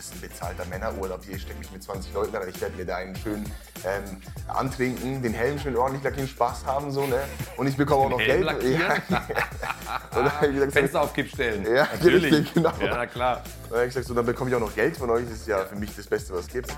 das ist ein bezahlter Männerurlaub, hier stecke ich mit 20 Leuten rein, ich werde mir da einen schön ähm, antrinken, den Helm schön ordentlich lackieren, Spaß haben so, ne? Und ich bekomme auch noch Helm Geld. wie gesagt, Fenster auf Kipp stellen. Ja, natürlich. richtig, genau. Ja, klar. dann habe ich gesagt, so, dann bekomme ich auch noch Geld von euch, das ist ja für mich das Beste, was es gibt.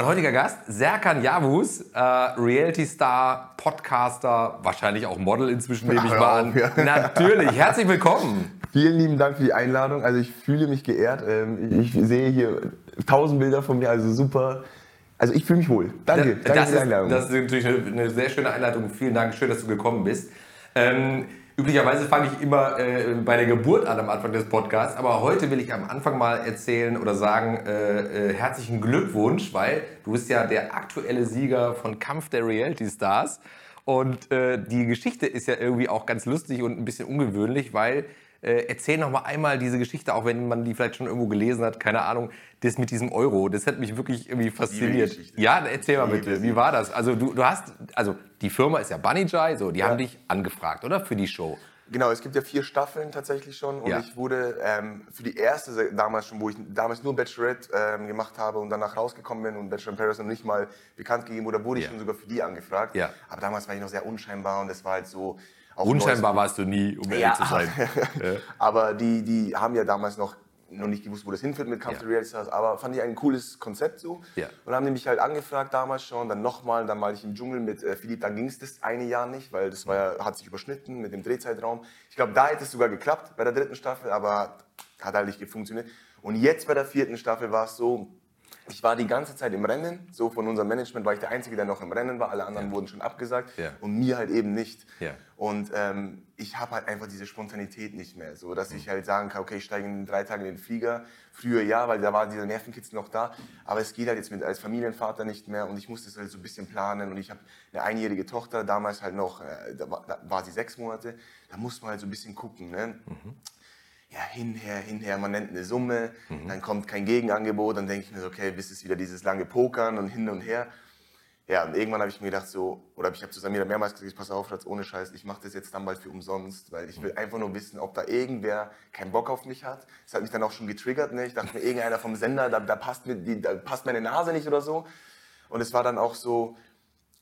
Mein heutiger Gast, Serkan Yavuz, äh, Reality-Star, Podcaster, wahrscheinlich auch Model inzwischen, nehme ich mal an. ja. Natürlich, herzlich willkommen. Vielen lieben Dank für die Einladung. Also ich fühle mich geehrt. Ähm, Ich ich sehe hier tausend Bilder von mir, also super. Also ich fühle mich wohl. Danke, danke das, für die Einladung. ist, das ist natürlich eine, eine sehr schöne Einleitung. Vielen Dank, schön, dass du gekommen bist. Ähm, üblicherweise fange ich immer äh, bei der Geburt an am Anfang des Podcasts, aber heute will ich am Anfang mal erzählen oder sagen, äh, äh, herzlichen Glückwunsch, weil du bist ja der aktuelle Sieger von Kampf der Reality Stars. Und äh, die Geschichte ist ja irgendwie auch ganz lustig und ein bisschen ungewöhnlich, weil äh, erzähl noch mal einmal diese Geschichte, auch wenn man die vielleicht schon irgendwo gelesen hat, keine Ahnung, das mit diesem Euro, das hat mich wirklich irgendwie fasziniert. Ja, erzähl mal bitte, wie war das? Also du, du hast, also die Firma ist ja Bunny Jai, so, die Ja. haben dich angefragt, oder? Für die Show. Genau, es gibt ja vier Staffeln tatsächlich schon und Ja. ich wurde ähm, für die erste damals schon, wo ich damals nur Bachelorette ähm, gemacht habe und danach rausgekommen bin und Bachelor in Paris noch nicht mal bekannt gegeben wurde, wurde ich Ja. schon sogar für die angefragt. Ja. Aber damals war ich noch sehr unscheinbar und das war halt so... Unscheinbar warst du nie, um ehrlich Ja, zu sein. aber die, die haben ja damals noch, noch nicht gewusst, wo das hinführt mit Kampf Ja. Reality Stars, aber fand ich ein cooles Konzept so. Ja. Und haben die mich halt angefragt damals schon, dann nochmal, dann war ich im Dschungel mit äh, Philipp, dann ging es das eine Jahr nicht, weil das war ja, hat sich überschnitten mit dem Drehzeitraum. Ich glaube, da hätte es sogar geklappt bei der dritten Staffel, aber hat halt nicht funktioniert. Und jetzt bei der vierten Staffel war es so, ich war die ganze Zeit im Rennen, so von unserem Management war ich der Einzige, der noch im Rennen war, alle anderen wurden schon abgesagt. Ja. und mir halt eben nicht. Ja. Und ähm, ich habe halt einfach diese Spontanität nicht mehr, so dass ich halt sagen kann, okay, ich steige in drei Tagen in den Flieger. Früher ja, weil da war dieser Nervenkitzel noch da, aber es geht halt jetzt mit als Familienvater nicht mehr. Und ich muss das halt so ein bisschen planen. Und ich habe eine einjährige Tochter, damals halt noch, äh, da, war, da war sie sechs Monate, da muss man halt so ein bisschen gucken, ne? Ja, hinher, hinher, man nennt eine Summe, dann kommt kein Gegenangebot, dann denke ich mir so, okay, bis es wieder dieses lange Pokern und hin und her. Ja, und irgendwann habe ich mir gedacht so, oder ich habe zu Samira mehrmals gesagt, pass auf, Schatz, ohne Scheiß, ich mache das jetzt dann bald für umsonst, weil ich will einfach nur wissen, ob da irgendwer keinen Bock auf mich hat. Das hat mich dann auch schon getriggert, ne? Ich dachte mir, irgendeiner vom Sender, da, da, passt mir die, da passt meine Nase nicht oder so. Und es war dann auch so,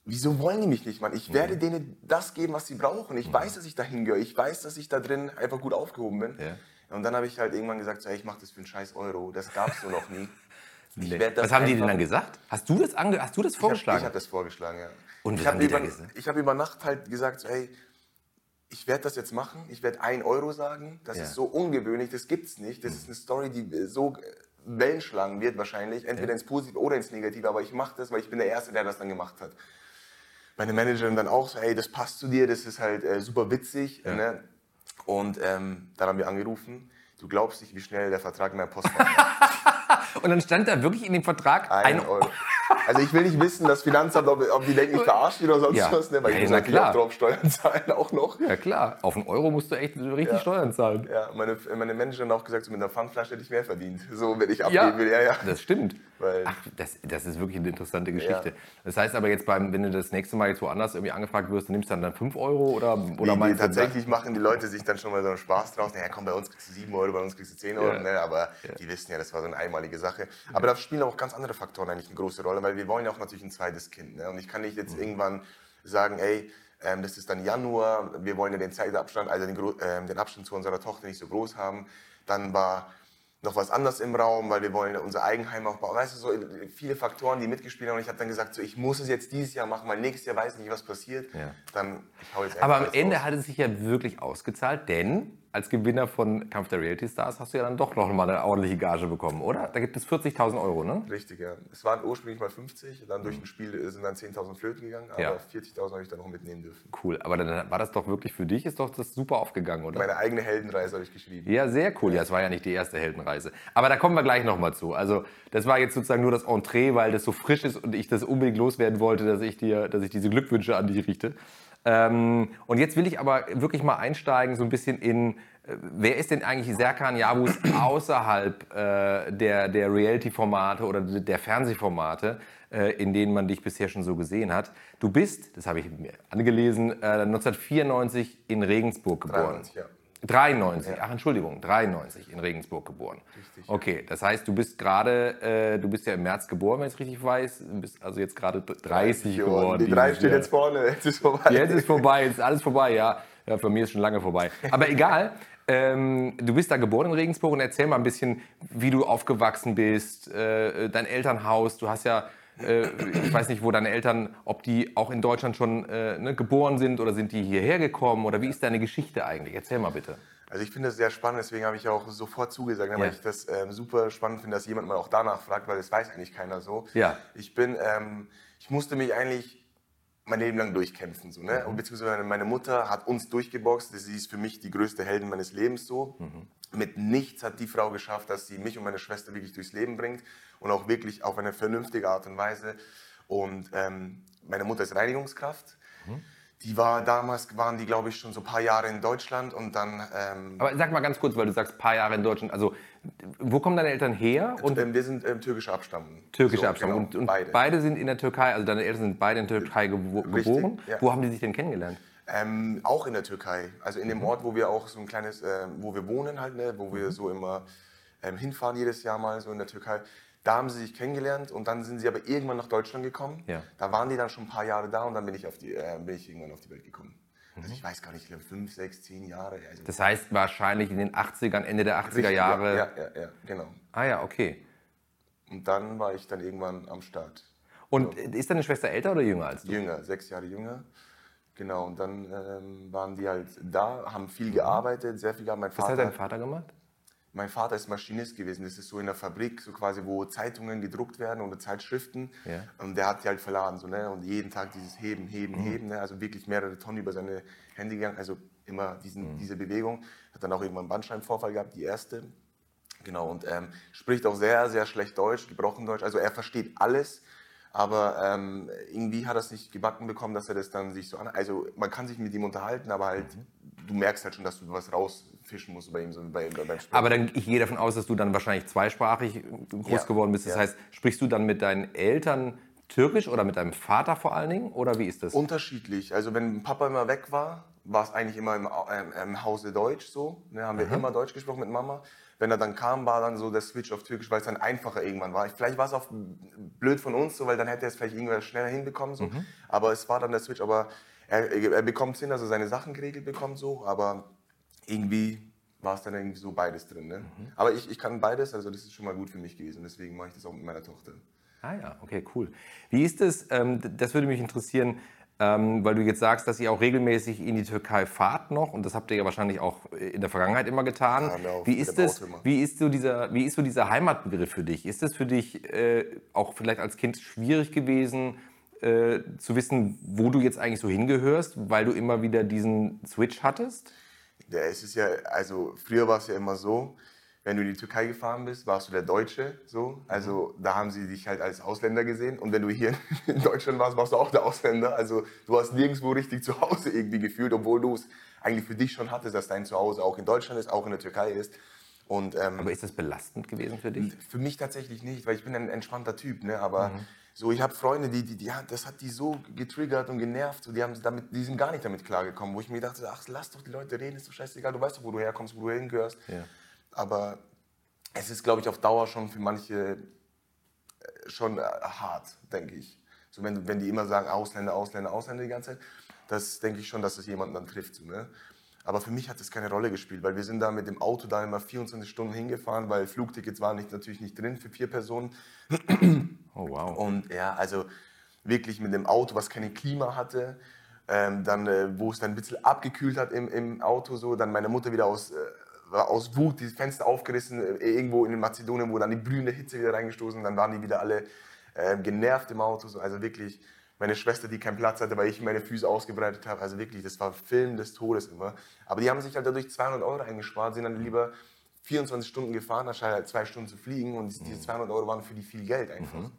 wieso wollen die mich nicht, Mann? Ich werde denen das geben, was sie brauchen. Ich weiß, dass ich da hingehöre. Ich weiß, dass ich da drin einfach gut aufgehoben bin. Ja. Und dann habe ich halt irgendwann gesagt, so, hey, ich mache das für einen scheiß Euro. Das gab es so noch nie. Ich Nee. Was haben die denn dann gesagt? Hast du das, ange hast du das Ich vorgeschlagen? habe hab das vorgeschlagen, ja. Und ich habe über, ich hab über Nacht halt gesagt, so, hey, ich werde das jetzt machen. Ich werde 1 Euro sagen. Das Ja. ist so ungewöhnlich, das gibt's nicht. Das ist eine Story, die so äh, Wellen schlagen wird wahrscheinlich. Entweder ins Positive oder ins Negative. Aber ich mache das, weil ich bin der Erste, der das dann gemacht hat. Meine Managerin dann auch so, hey, das passt zu dir, das ist halt äh, super witzig. Ja. Ne? Und ähm, dann haben wir angerufen. Du glaubst nicht, wie schnell der Vertrag in meinem Postfach Und dann stand da wirklich in dem Vertrag Ein ein Euro. Also ich will nicht wissen, das Finanzamt, ob, ob die denken, ich verarsche oder sonst Ja. was, ne? weil Ja, ich muss na natürlich klar. auch drauf Steuern zahlen auch noch. Ja klar, auf einen Euro musst du echt richtig Ja. Steuern zahlen. Ja, meine, meine Managerin hat auch gesagt, so mit einer Pfandflasche hätte ich mehr verdient. So, wenn ich abgeben will, ja, ja. das stimmt. Weil- Ach, das, das ist wirklich eine interessante Geschichte. Das heißt aber jetzt, beim, wenn du das nächste Mal jetzt woanders irgendwie angefragt wirst, du nimmst dann dann 5 Euro oder, oder Nee, nee, du- tatsächlich machen die Leute sich dann schon mal so einen Spaß draus. Naja, komm, bei uns kriegst du 7 Euro, bei uns kriegst du 10 Euro. Ja. Ne? Aber die wissen ja, das war so eine einmalige Sache. Aber da spielen auch ganz andere Faktoren eigentlich eine große Rolle, weil wir wollen ja auch natürlich ein zweites Kind. Ne? Und ich kann nicht jetzt Mhm. irgendwann sagen, ey, ähm, das ist dann Januar, wir wollen ja den Zeitabstand, also den, ähm, den Abstand zu unserer Tochter nicht so groß haben. Dann war noch was anderes im Raum, weil wir wollen unser Eigenheim aufbauen. Weißt du, so viele Faktoren, die mitgespielt haben. Und ich habe dann gesagt, so, ich muss es jetzt dieses Jahr machen, weil nächstes Jahr weiß ich nicht, was passiert. Ja. Dann, ich hau jetzt Aber am Ende raus. hat es sich ja wirklich ausgezahlt, denn als Gewinner von Kampf der Reality Stars hast du ja dann doch noch mal eine ordentliche Gage bekommen, oder? Da gibt es 40.000 Euro, ne? Richtig, ja. Es waren ursprünglich mal 50, dann durch ein Spiel sind dann 10.000 Flöten gegangen, aber Ja. 40.000 habe ich dann noch mitnehmen dürfen. Cool, aber dann war das doch wirklich für dich, ist doch das super aufgegangen, oder? Meine eigene Heldenreise habe ich geschrieben. Ja, sehr cool. Ja, es war ja nicht die erste Heldenreise. Aber da kommen wir gleich nochmal zu. Also, das war jetzt sozusagen nur das Entree, weil das so frisch ist und ich das unbedingt loswerden wollte, dass ich dir, dass ich diese Glückwünsche an dich richte. Ähm, und jetzt will ich aber wirklich mal einsteigen, so ein bisschen in, äh, wer ist denn eigentlich Serkan Yavuz außerhalb äh, der, der Reality-Formate oder der Fernsehformate, äh, in denen man dich bisher schon so gesehen hat? Du bist, das habe ich mir angelesen, äh, 1994 in Regensburg geboren. 93, ja. 93, ach Entschuldigung, 93 in Regensburg geboren. Richtig, Okay, das heißt, du bist gerade, äh, du bist ja im März geboren, wenn ich es richtig weiß. Du bist also jetzt gerade 30 geworden. Die drei dieses steht Jahr. jetzt vorne, jetzt ist vorbei. Jetzt ist vorbei, jetzt ist alles vorbei, ja. Ja, für mich ist schon lange vorbei. Aber egal. Ähm, du bist da geboren in Regensburg und erzähl mal ein bisschen, wie du aufgewachsen bist, äh, dein Elternhaus. Du hast ja, äh, ich weiß nicht, wo deine Eltern, ob die auch in Deutschland schon äh, ne, geboren sind oder sind die hierher gekommen oder wie ist deine Geschichte eigentlich? Erzähl mal bitte. Also ich finde das sehr spannend, deswegen habe ich auch sofort zugesagt, ne, weil Ja. ich das ähm, super spannend finde, dass jemand mal auch danach fragt, weil das weiß eigentlich keiner so. Ja. Ich bin, ähm, ich musste mich eigentlich mein Leben lang durchkämpfen, so, ne? Und beziehungsweise meine Mutter hat uns durchgeboxt, sie ist für mich die größte Heldin meines Lebens so. Mit nichts hat die Frau geschafft, dass sie mich und meine Schwester wirklich durchs Leben bringt und auch wirklich auf eine vernünftige Art und Weise. Und ähm, meine Mutter ist Reinigungskraft. Die war damals, waren die glaube ich schon so ein paar Jahre in Deutschland und dann ähm, Aber sag mal ganz kurz, weil du sagst, paar Jahre in Deutschland. Also, wo kommen deine Eltern her? Und Und ähm, wir sind ähm, türkischer Abstammung. türkische So, Abstammung. genau, und und beide. beide. sind in der Türkei, also deine Eltern sind beide in der Türkei gebo Richtig, geboren. ja. Wo haben die sich denn kennengelernt? Ähm, auch in der Türkei. Also Mhm. in dem Ort, wo wir auch so ein kleines, ähm, wo wir wohnen halt, ne, wo Mhm. wir so immer ähm, hinfahren jedes Jahr mal so in der Türkei. Da haben sie sich kennengelernt und dann sind sie aber irgendwann nach Deutschland gekommen. Ja. Da waren die dann schon ein paar Jahre da und dann bin ich, auf die, äh, bin ich irgendwann auf die Welt gekommen. Mhm. Also ich weiß gar nicht, ich glaube fünf, sechs, zehn Jahre. Also Das heißt wahrscheinlich in den 80ern, Ende der 80er Richtig, Jahre. Ja, ja, ja, genau. Ah ja, okay. Und dann war ich dann irgendwann am Start. Und ist deine Schwester älter oder jünger als du? Jünger, sechs Jahre jünger. Genau, und dann ähm, waren die halt da, haben viel gearbeitet, sehr viel gearbeitet. Mein Was hat dein Vater gemacht? mein Vater ist Maschinist gewesen. Das ist so in der Fabrik, so quasi, wo Zeitungen gedruckt werden oder Zeitschriften. Ja. Und der hat die halt verladen, so, ne? Und jeden Tag dieses Heben, Heben, Heben, ne? Also wirklich mehrere Tonnen über seine Hände gegangen. Also immer diesen, diese Bewegung. Hat dann auch irgendwann einen Bandscheibenvorfall gehabt, die erste. Genau, und ähm, spricht auch sehr, sehr schlecht Deutsch, gebrochen Deutsch. Also er versteht alles, aber ähm, irgendwie hat er es nicht gebacken bekommen, dass er das dann sich so an. Also man kann sich mit ihm unterhalten, aber halt, du merkst halt schon, dass du was rausfischen musst bei ihm, so bei, bei, beim Sprechen. Aber dann, ich gehe davon aus, dass du dann wahrscheinlich zweisprachig groß Ja, geworden bist. Das ja. heißt, sprichst du dann mit deinen Eltern Türkisch oder mit deinem Vater vor allen Dingen? Oder wie ist das? Unterschiedlich. Also wenn Papa immer weg war, war es eigentlich immer im, ähm, im Hause Deutsch so. Ne, haben wir immer Deutsch gesprochen mit Mama. Wenn er dann kam, war dann so der Switch auf Türkisch, weil es dann einfacher irgendwann war. Vielleicht war es auch blöd von uns, so, weil dann hätte er es vielleicht irgendwann schneller hinbekommen. So. Aber es war dann der Switch. Aber er, er bekommt Sinn, dass er seine Sachen geregelt bekommt, so. Aber irgendwie war es dann irgendwie so beides drin. Ne? Aber ich, ich kann beides, also das ist schon mal gut für mich gewesen. Deswegen mache ich das auch mit meiner Tochter. Ah ja, okay, cool. Wie ist es, ähm, das würde mich interessieren, ähm, weil du jetzt sagst, dass ihr auch regelmäßig in die Türkei fahrt noch und das habt ihr ja wahrscheinlich auch in der Vergangenheit immer getan. Ja, wie, ist immer. wie, ist so dieser, wie ist so dieser Heimatbegriff für dich? Ist es für dich äh, auch vielleicht als Kind schwierig gewesen, äh, zu wissen, wo du jetzt eigentlich so hingehörst, weil du immer wieder diesen Switch hattest? Ja, es ist ja, also früher war es ja immer so, wenn du in die Türkei gefahren bist, warst du der Deutsche, so. Also da haben sie dich halt als Ausländer gesehen. Und wenn du hier in Deutschland warst, warst du auch der Ausländer. Also du hast nirgendwo richtig zu Hause irgendwie gefühlt, obwohl du es eigentlich für dich schon hattest, dass dein Zuhause auch in Deutschland ist, auch in der Türkei ist. Und ähm, Aber ist das belastend gewesen für dich? für mich tatsächlich nicht, weil ich bin ein entspannter Typ, ne? Aber so, ich habe Freunde, die, die, die, das hat die so getriggert und genervt, so, die, haben damit, die sind gar nicht damit klargekommen, wo ich mir dachte, ach, lass doch die Leute reden, ist doch scheißegal, du weißt doch, wo du herkommst, wo du hingehörst. Ja. Aber es ist, glaube ich, auf Dauer schon für manche äh, schon äh, hart, denke ich. So, wenn, wenn die immer sagen, Ausländer, Ausländer, Ausländer die ganze Zeit, das denke ich schon, dass es jemanden dann trifft. So, ne? Aber für mich hat das keine Rolle gespielt, weil wir sind da mit dem Auto da immer 24 Stunden hingefahren, weil Flugtickets waren nicht, natürlich nicht drin für vier Personen. Oh wow. Und ja, also wirklich mit dem Auto, was keine Klima hatte, ähm, dann, äh, wo es dann ein bisschen abgekühlt hat im, im Auto, so, dann meine Mutter wieder aus, äh, aus Wut die Fenster aufgerissen, äh, irgendwo in Mazedonien, wo dann die blühende Hitze wieder reingestoßen, dann waren die wieder alle äh, genervt im Auto, so, also wirklich meine Schwester, die keinen Platz hatte, weil ich meine Füße ausgebreitet habe, also wirklich, das war Film des Todes immer. Aber die haben sich halt dadurch 200 Euro eingespart, sind dann lieber 24 Stunden gefahren, anstatt halt zwei Stunden zu fliegen und diese 200 Euro waren für die viel Geld einfach.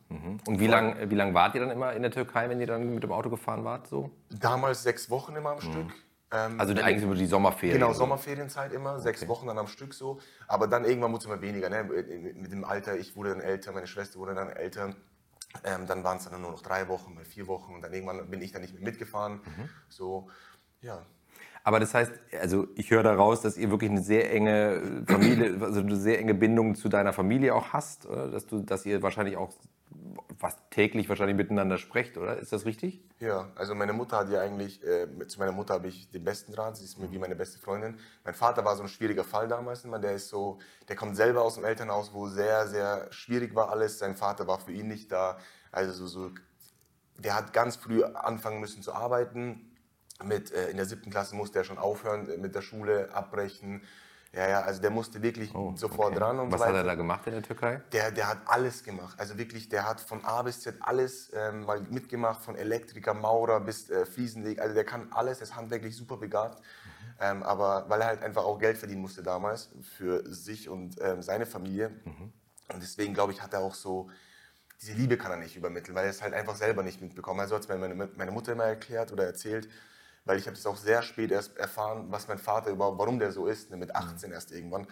Und wie lange wie lang wart ihr dann immer in der Türkei, wenn ihr dann mit dem Auto gefahren wart? So? Damals sechs Wochen immer am Stück. Ähm, Also eigentlich über die Sommerferien. Genau, so. Sommerferienzeit immer, sechs Wochen dann am Stück so. Aber dann irgendwann wurde es immer weniger. Ne? Mit dem Alter, ich wurde dann älter, meine Schwester wurde dann älter. Ähm, dann waren es dann nur noch drei Wochen, mal vier Wochen und dann irgendwann bin ich dann nicht mehr mitgefahren. Mhm. So, ja. Aber das heißt, also ich höre daraus, dass ihr wirklich eine sehr enge Familie, also eine sehr enge Bindung zu deiner Familie auch hast? Dass, du, dass ihr wahrscheinlich auch fast täglich wahrscheinlich miteinander sprecht, oder? Ist das richtig? Ja, also meine Mutter hat ja eigentlich, äh, zu meiner Mutter habe ich den besten Draht, sie ist mir wie meine beste Freundin. Mein Vater war so ein schwieriger Fall damals immer, der ist so, der kommt selber aus dem Elternhaus, wo sehr, sehr schwierig war alles. Sein Vater war für ihn nicht da, also so, so der hat ganz früh anfangen müssen zu arbeiten. Mit, äh, in der siebten Klasse musste er schon aufhören äh, mit der Schule, abbrechen. Ja, ja, also der musste wirklich oh, sofort okay. ran und Was so hat er da gemacht in der Türkei? Der, der hat alles gemacht. Also wirklich, der hat von A bis Z alles ähm, mal mitgemacht, von Elektriker, Maurer bis äh, Fliesenleg. Also der kann alles, der ist handwerklich super begabt. Mhm. Ähm, aber weil er halt einfach auch Geld verdienen musste damals für sich und ähm, seine Familie. Mhm. Und deswegen, glaube ich, hat er auch so diese Liebe kann er nicht übermitteln, weil er es halt einfach selber nicht mitbekommen. Also hat es mir meine, meine Mutter immer erklärt oder erzählt, weil ich habe das auch sehr spät erst erfahren, was mein Vater überhaupt, warum der so ist, ne, mit 18 mhm. erst irgendwann.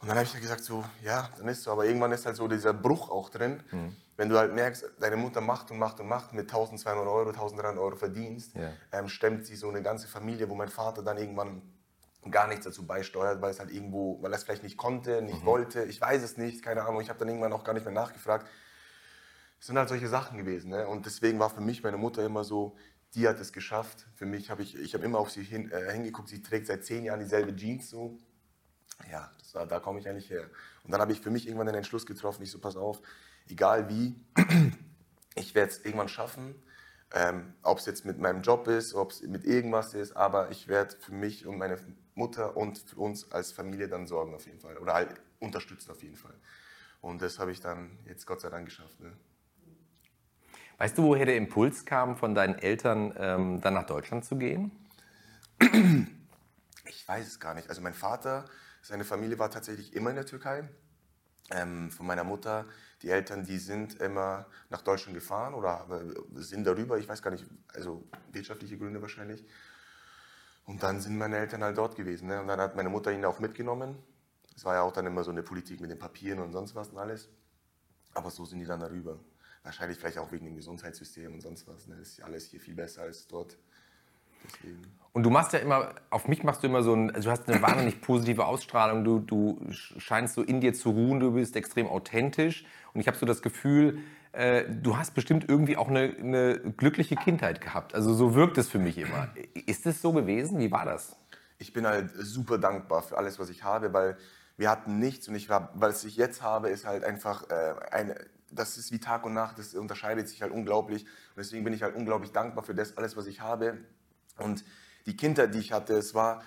Und dann habe ich ja gesagt, so, ja, dann ist so, aber irgendwann ist halt so dieser Bruch auch drin, mhm. wenn du halt merkst, deine Mutter macht und macht und macht, mit 1200 Euro, 1300 Euro verdienst, ja. ähm, stemmt sie so eine ganze Familie, wo mein Vater dann irgendwann gar nichts dazu beisteuert, weil es halt irgendwo, weil er es vielleicht nicht konnte, nicht mhm. wollte, ich weiß es nicht, keine Ahnung, ich habe dann irgendwann auch gar nicht mehr nachgefragt. Es sind halt solche Sachen gewesen. Ne? Und deswegen war für mich meine Mutter immer so, die hat es geschafft. Für mich habe ich, ich habe immer auf sie hin, äh, hingeguckt, sie trägt seit zehn Jahren dieselbe Jeans so. Ja, war, da komme ich eigentlich her. Und dann habe ich für mich irgendwann den Entschluss getroffen, ich so, pass auf, egal wie, ich werde es irgendwann schaffen. Ähm, ob es jetzt mit meinem Job ist, ob es mit irgendwas ist, aber ich werde für mich und meine Mutter und für uns als Familie dann sorgen auf jeden Fall. Oder halt unterstützen auf jeden Fall. Und das habe ich dann jetzt Gott sei Dank geschafft. Ne? Weißt du, woher der Impuls kam, von deinen Eltern ähm, dann nach Deutschland zu gehen? Ich weiß es gar nicht. Also mein Vater, seine Familie war tatsächlich immer in der Türkei. Ähm, von meiner Mutter, die Eltern, die sind immer nach Deutschland gefahren oder sind darüber, ich weiß gar nicht, also wirtschaftliche Gründe wahrscheinlich. Und dann sind meine Eltern halt dort gewesen. Ne? Und dann hat meine Mutter ihn auch mitgenommen. Es war ja auch dann immer so eine Politik mit den Papieren und sonst was und alles. Aber so sind die dann darüber. Wahrscheinlich vielleicht auch wegen dem Gesundheitssystem und sonst was. Ne? Ist alles hier viel besser als dort. Deswegen. Und du machst ja immer, auf mich machst du immer so ein, also du hast eine wahnsinnig positive Ausstrahlung, du, du scheinst so in dir zu ruhen, du bist extrem authentisch und ich habe so das Gefühl, äh, du hast bestimmt irgendwie auch eine, eine, glückliche Kindheit gehabt. Also so wirkt es für mich immer. Ist es so gewesen? Wie war das? Ich bin halt super dankbar für alles, was ich habe, weil wir hatten nichts und ich war, was ich jetzt habe, ist halt einfach äh, eine das ist wie Tag und Nacht, das unterscheidet sich halt unglaublich. Und deswegen bin ich halt unglaublich dankbar für das alles, was ich habe. Und die Kindheit, die ich hatte, es war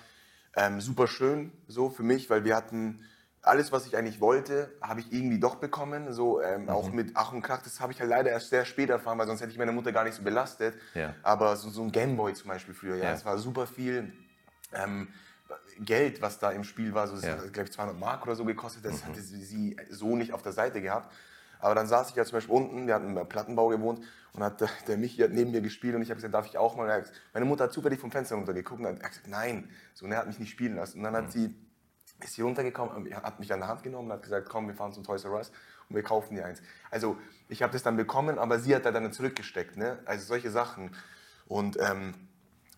ähm, super schön so für mich, weil wir hatten alles, was ich eigentlich wollte, habe ich irgendwie doch bekommen. So ähm, mhm. auch mit Ach und Krach, das habe ich halt leider erst sehr spät erfahren, weil sonst hätte ich meine Mutter gar nicht so belastet. Ja. Aber so, so ein Gameboy zum Beispiel früher, ja, es war super viel. Ähm, Geld, was da im Spiel war, so, das ja. hat, glaube ich, 200 Mark oder so gekostet, das mhm. hatte sie so nicht auf der Seite gehabt. Aber dann saß ich ja zum Beispiel unten, wir hatten im Plattenbau gewohnt und hat der, Michi hat neben mir gespielt und ich habe gesagt, darf ich auch mal? Gesagt, meine Mutter hat zufällig vom Fenster runtergeguckt und hat gesagt, nein, so, und er hat mich nicht spielen lassen. Und dann hat mhm. sie, ist sie runtergekommen, hat mich an der Hand genommen und hat gesagt, komm, wir fahren zum Toys R Us und wir kaufen dir eins. Also ich habe das dann bekommen, aber sie hat da dann zurückgesteckt. Ne? Also solche Sachen. Und ähm,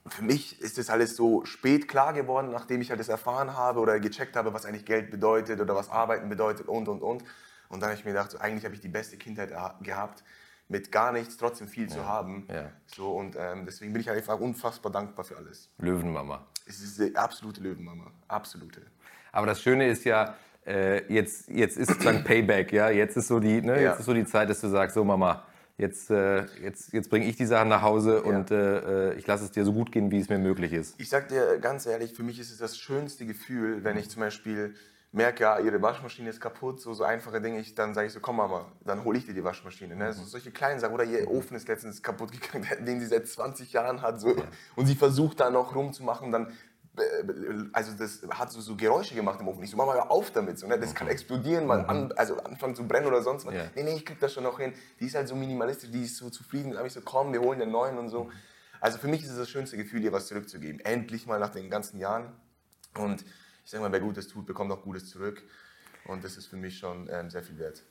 für mich ist das alles so spät klar geworden, nachdem ich halt das erfahren habe oder gecheckt habe, was eigentlich Geld bedeutet oder was Arbeiten bedeutet und, und, und. Und dann habe ich mir gedacht, so, eigentlich habe ich die beste Kindheit gehabt, mit gar nichts trotzdem viel ja. zu haben. Ja. So, und ähm, deswegen bin ich einfach unfassbar dankbar für alles. Löwenmama. Es ist eine absolute Löwenmama. Absolute. Aber das Schöne ist ja, äh, jetzt, jetzt ist sozusagen Payback, ja. Jetzt ist, so die, ne, ja. jetzt ist so die Zeit, dass du sagst, so Mama, jetzt, äh, jetzt, jetzt bringe ich die Sachen nach Hause und äh, äh, ich lasse es dir so gut gehen, wie es mir möglich ist. Ich sag dir ganz ehrlich, für mich ist es das schönste Gefühl, wenn ich zum Beispiel merke, ja, ihre Waschmaschine ist kaputt, so, so einfache Dinge, ich, dann sage ich so, komm Mama, dann hole ich dir die Waschmaschine. Ne? So, solche kleinen Sachen, oder ihr Ofen ist letztens kaputt gegangen, den sie seit 20 Jahren hat, so, und sie versucht da noch rumzumachen, dann, äh, also das hat so, so Geräusche gemacht im Ofen. Ich so, Mama, hör auf damit, so, ne? das kann explodieren, mal an, mhm. also anfangen zu brennen oder sonst was. Ja. Nee, nee, ich krieg das schon noch hin. Die ist halt so minimalistisch, die ist so zufrieden, dann habe ich so, komm, wir holen den neuen und so. Also für mich ist es das schönste Gefühl, ihr was zurückzugeben. Endlich mal nach den ganzen Jahren. Und ich sage mal, wer Gutes tut, bekommt auch Gutes zurück. Und das ist für mich schon ähm, sehr viel wert.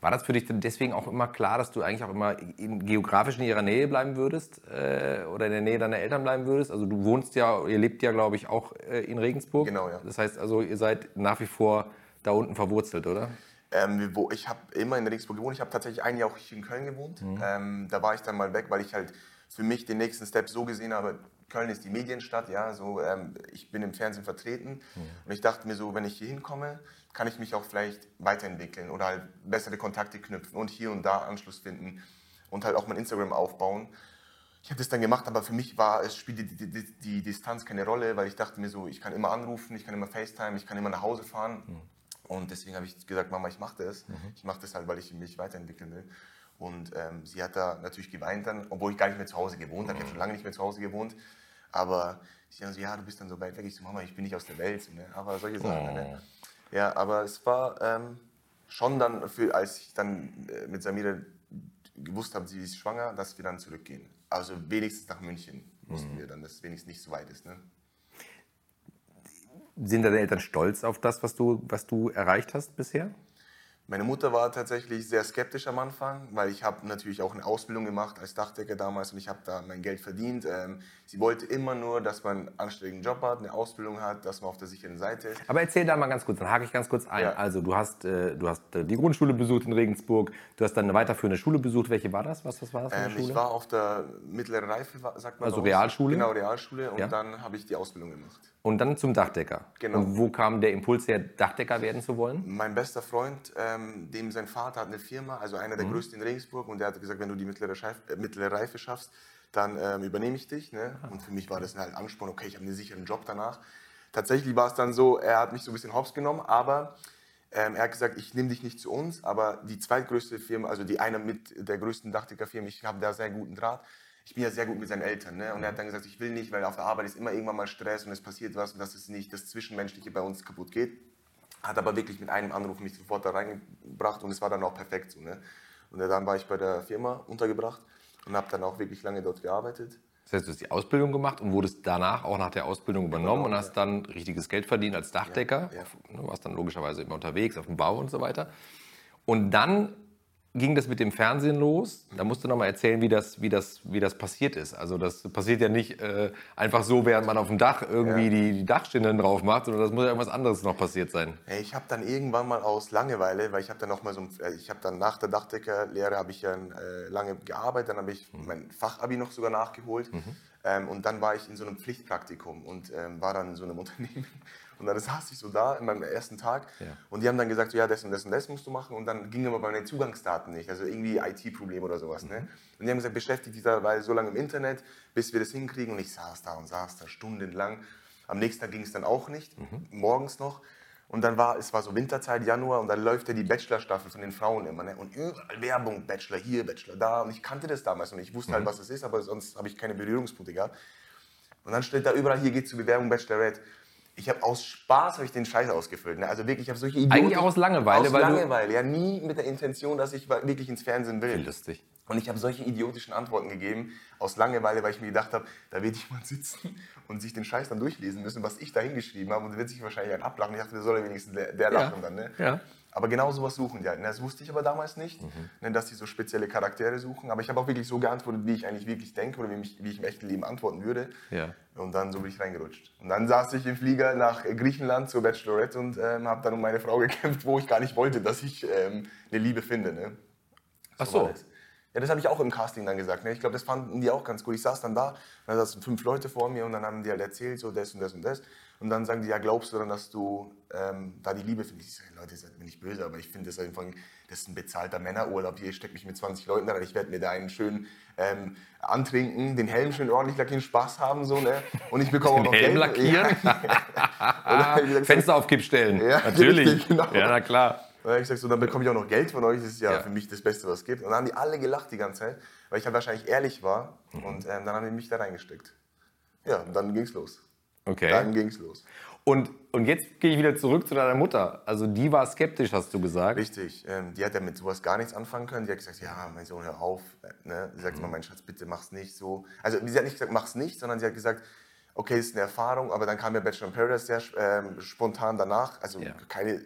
War das für dich denn deswegen auch immer klar, dass du eigentlich auch immer in, geografisch in ihrer Nähe bleiben würdest äh, oder in der Nähe deiner Eltern bleiben würdest? Also du wohnst ja, ihr lebt ja, glaube ich, auch äh, in Regensburg. Genau, ja. Das heißt also, ihr seid nach wie vor da unten verwurzelt, oder? Ähm, wo, ich habe immer in Regensburg gewohnt. Ich habe tatsächlich ein Jahr auch hier in Köln gewohnt. Mhm. Ähm, da war ich dann mal weg, weil ich halt für mich den nächsten Step so gesehen habe, Köln ist die Medienstadt, ja, so, ähm, ich bin im Fernsehen vertreten Mhm. und ich dachte mir so, wenn ich hier hinkomme, kann ich mich auch vielleicht weiterentwickeln oder halt bessere Kontakte knüpfen und hier und da Anschluss finden und halt auch mein Instagram aufbauen. Ich habe das dann gemacht, aber für mich war es spielte die, die, die Distanz keine Rolle, weil ich dachte mir so, ich kann immer anrufen, ich kann immer FaceTime, ich kann immer nach Hause fahren. Und deswegen habe ich gesagt, Mama, ich mache das. Ich mache das halt, weil ich mich weiterentwickeln will. Und ähm, sie hat da natürlich geweint dann, obwohl ich gar nicht mehr zu Hause gewohnt habe. Ich habe schon lange nicht mehr zu Hause gewohnt. Aber sie dann so, ja, du bist dann so weit weg. Ich so, Mama, ich bin nicht aus der Welt. Ne? Aber solche Sachen. Ne? Ja, aber es war ähm, schon dann, für, als ich dann äh, mit Samira gewusst habe, sie ist schwanger, dass wir dann zurückgehen. Also wenigstens nach München mussten wir dann, dass es wenigstens nicht so weit ist. Ne? Sind deine Eltern stolz auf das, was du, was du erreicht hast bisher? Meine Mutter war tatsächlich sehr skeptisch am Anfang, weil ich habe natürlich auch eine Ausbildung gemacht als Dachdecker damals und ich habe da mein Geld verdient. Sie wollte immer nur, dass man einen anständigen Job hat, eine Ausbildung hat, dass man auf der sicheren Seite ist. Aber erzähl da mal ganz kurz, dann hake ich ganz kurz ein. Ja. Also du hast, äh, du hast äh, die Grundschule besucht in Regensburg, du hast dann eine weiterführende Schule besucht. Welche war das? Was, was war das für eine Ähm, Schule? ich war auf der mittleren Reife, sagt man. Also. Realschule? Genau, Realschule und Ja. dann habe ich die Ausbildung gemacht. Und dann zum Dachdecker. Genau. Und wo kam der Impuls her, Dachdecker werden zu wollen? Mein bester Freund, ähm, dem sein Vater hat eine Firma, also einer Mhm. der größten in Regensburg, und der hat gesagt, wenn du die mittlere, Scheif äh, mittlere Reife schaffst, dann ähm, übernehme ich dich. Ne? Und für mich war das halt Ansporn, okay, ich habe einen sicheren Job danach. Tatsächlich war es dann so, er hat mich so ein bisschen hops genommen, aber ähm, er hat gesagt, ich nehme dich nicht zu uns, aber die zweitgrößte Firma, also die eine mit der größten Dachdeckerfirma, ich habe da sehr guten Draht. Ich bin ja sehr gut mit seinen Eltern. Ne? Und er hat dann gesagt, ich will nicht, weil auf der Arbeit ist immer irgendwann mal Stress und es passiert was und dass es nicht das Zwischenmenschliche bei uns kaputt geht. Hat aber wirklich mit einem Anruf mich sofort da reingebracht und es war dann auch perfekt so. Ne? Und dann war ich bei der Firma untergebracht und habe dann auch wirklich lange dort gearbeitet. Das heißt, du hast die Ausbildung gemacht und wurdest danach auch nach der Ausbildung übernommen Genau, und hast dann richtiges Geld verdient als Dachdecker. Ja, Du warst dann logischerweise immer unterwegs auf dem Bau und so weiter. Und dann ging das mit dem Fernsehen los. Da musst du noch mal erzählen, wie das, wie das, wie das passiert ist. Also das passiert ja nicht äh, einfach so, während man auf dem Dach irgendwie Ja. die, die Dachstände drauf macht, sondern das muss ja irgendwas anderes noch passiert sein. Hey, ich habe dann irgendwann mal aus Langeweile, weil ich habe dann noch mal so, äh, ich habe dann nach der Dachdeckerlehre habe ich ja äh, lange gearbeitet, dann habe ich mein Fachabi noch sogar nachgeholt ähm, und dann war ich in so einem Pflichtpraktikum und ähm, war dann in so einem Unternehmen und dann saß ich so da in meinem ersten Tag Ja. und die haben dann gesagt, so, ja das und das und das musst du machen und dann ging aber bei meinen Zugangsdaten nicht, also irgendwie IT-Problem oder sowas. Ne? Und die haben gesagt, beschäftigt dich dabei so lange im Internet, bis wir das hinkriegen und ich saß da und saß da stundenlang. Am nächsten Tag ging es dann auch nicht, morgens noch. Und dann war, es war so Winterzeit, Januar, und dann läuft ja die Bachelor-Staffel von den Frauen immer. Ne? Und überall Werbung, Bachelor hier, Bachelor da. Und ich kannte das damals und ich wusste halt, was das ist, aber sonst habe ich keine Berührungspunkte gehabt. Und dann steht da überall, hier geht zur Bewerbung Bachelorette. Ich habe aus Spaß habe ich den Scheiß ausgefüllt. Ne? Also wirklich, ich habe solche Idioten. Eigentlich auch aus Langeweile, Aus Langeweile, ja, nie mit der Intention, dass ich wirklich ins Fernsehen will. Lustig. Und ich habe solche idiotischen Antworten gegeben, aus Langeweile, weil ich mir gedacht habe, da wird jemand sitzen und sich den Scheiß dann durchlesen müssen, was ich da hingeschrieben habe. Und der wird sich wahrscheinlich einen ablachen. Ich dachte, der soll ja wenigstens der, der lachen dann. Ne? ja. Aber genau sowas suchen die halt. ne? Das wusste ich aber damals nicht, ne, dass die so spezielle Charaktere suchen. Aber ich habe auch wirklich so geantwortet, wie ich eigentlich wirklich denke oder wie, mich, wie ich im echten Leben antworten würde. Ja. Und dann so bin ich reingerutscht. Und dann saß ich im Flieger nach Griechenland zur Bachelorette und ähm, habe dann um meine Frau gekämpft, wo ich gar nicht wollte, dass ich ähm, eine Liebe finde. Ne? Ach war so. Ja, das habe ich auch im Casting dann gesagt. Ne? Ich glaube, das fanden die auch ganz gut. Ich saß dann da, dann saßen fünf Leute vor mir und dann haben die halt erzählt, so das und das und das. Und dann sagen die, ja, glaubst du dann, dass du ähm, da die Liebe findest? Ich sage, Leute, seid mir nicht böse, aber ich finde das einfach, das ist ein bezahlter Männerurlaub. Hier steckt mich mit 20 Leuten rein. Ich werde mir da einen schön ähm, antrinken, den Helm schön ordentlich lackieren, Spaß haben, so, ne? Und ich bekomme auch Den noch Helm Geld. lackieren? Gesagt, Fenster auf Kipp stellen. Ja, Natürlich. richtig, genau. Ja, na klar. Und dann habe ich gesagt, so, dann bekomme ich auch noch Geld von euch. Das ist ja, Ja. für mich das Beste, was es gibt. Und dann haben die alle gelacht die ganze Zeit, weil ich halt wahrscheinlich ehrlich war. Mhm. Und ähm, dann haben die mich da reingesteckt. Ja, und dann ging's los. Okay. Dann ging's los. Und, und jetzt gehe ich wieder zurück zu deiner Mutter. Also die war skeptisch, hast du gesagt. Richtig. Ähm, die hat ja mit sowas gar nichts anfangen können. Die hat gesagt, ja, mein Sohn, hör auf. Ne? Sie sagt Mhm. mal, mein Schatz, bitte mach's nicht so. Also sie hat nicht gesagt, mach's nicht, sondern sie hat gesagt, okay, ist eine Erfahrung, aber dann kam ja Bachelor in Paradise sehr ähm, spontan danach. Also Ja. keine,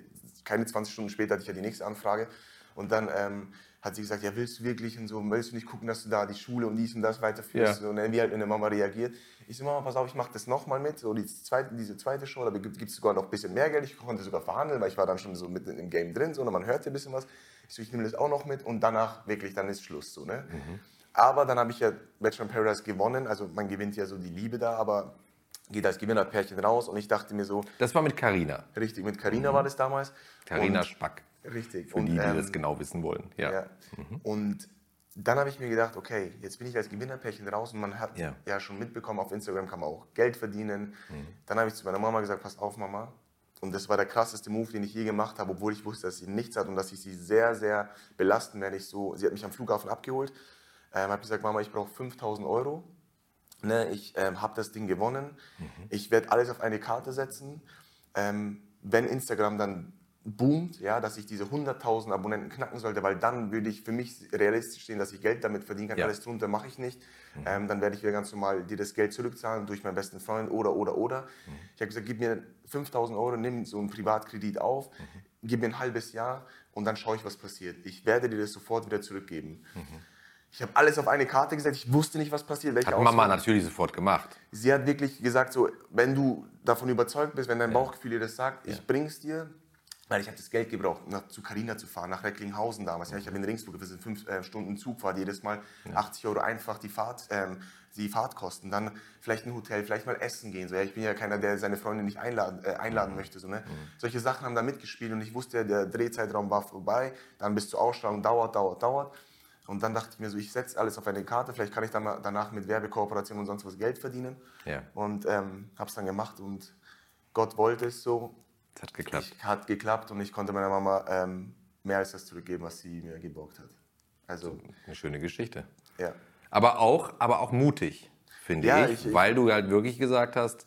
keine 20 Stunden später hatte ich ja die nächste Anfrage. Und dann ähm, hat sie gesagt, ja, willst du wirklich und so, willst du nicht gucken, dass du da die Schule und dies und das weiterführst? Ja. Und dann, wie halt meine Mama reagiert. Ich so, Mama, pass auf, ich mache das nochmal mit, so die zweite, diese zweite Show, da gibt es sogar noch ein bisschen mehr Geld. Ich konnte sogar verhandeln, weil ich war dann schon so mitten im Game drin, so, und man hört ja ein bisschen was. Ich so, ich nehme das auch noch mit und danach wirklich, dann ist Schluss, so, ne? Aber dann habe ich ja Bachelor in Paradise gewonnen, also man gewinnt ja so die Liebe da, aber geht als Gewinnerpärchen raus und ich dachte mir so, Das war mit Carina. richtig, mit Carina war das damals. Carina Und- Spack. Richtig. Für die, die ähm, das genau wissen wollen. Ja. ja. Und dann habe ich mir gedacht, okay, jetzt bin ich als Gewinnerpärchen raus und man hat Ja. ja, schon mitbekommen, auf Instagram kann man auch Geld verdienen. Dann habe ich zu meiner Mama gesagt, pass auf Mama. Und das war der krasseste Move, den ich je gemacht habe, obwohl ich wusste, dass sie nichts hat und dass ich sie sehr, sehr belasten werde. Ich so, sie hat mich am Flughafen abgeholt, ähm, habe gesagt, Mama, ich brauche 5000 Euro. Ne, ich ähm, habe das Ding gewonnen. Ich werde alles auf eine Karte setzen. Ähm, wenn Instagram dann boomt, ja, dass ich diese 100.000 Abonnenten knacken sollte, weil dann würde ich für mich realistisch stehen, dass ich Geld damit verdienen kann. Ja. Alles drunter mache ich nicht. Ähm, dann werde ich wieder ganz normal dir das Geld zurückzahlen durch meinen besten Freund oder, oder, oder. Ich habe gesagt, gib mir 5.000 Euro, nimm so einen Privatkredit auf, gib mir ein halbes Jahr und dann schaue ich, was passiert. Ich werde dir das sofort wieder zurückgeben. Ich habe alles auf eine Karte gesetzt. Ich wusste nicht, was passiert. Welche Hat Mama Auswahl- natürlich sofort gemacht. sie hat wirklich gesagt, so, wenn du davon überzeugt bist, wenn dein Bauchgefühl dir das sagt, ich bring's dir, weil ich habe das Geld gebraucht, nach, zu Carina zu fahren, nach Recklinghausen damals. Ja, ich habe in Ringsburg, wir sind fünf äh, Stunden Zugfahrt, jedes Mal 80 Euro einfach die, Fahrt, ähm, die Fahrtkosten. Dann vielleicht ein Hotel, vielleicht mal essen gehen. So, ja, ich bin ja keiner, der seine Freunde nicht einladen, äh, einladen möchte. So, ne? Solche Sachen haben da mitgespielt und ich wusste, der Drehzeitraum war vorbei. Dann bis zur Ausstrahlung dauert, dauert, dauert. Und dann dachte ich mir so, ich setze alles auf eine Karte, vielleicht kann ich dann mal danach mit Werbekooperation und sonst was Geld verdienen. Ja. Und ähm, habe es dann gemacht und Gott wollte es so. Es hat geklappt. Ich, hat geklappt und ich konnte meiner Mama ähm, mehr als das zurückgeben, was sie mir geborgt hat. Also, Eine schöne Geschichte. ja. Aber auch, aber auch mutig, finde Ja, ich, ich- ich- weil du halt wirklich gesagt hast,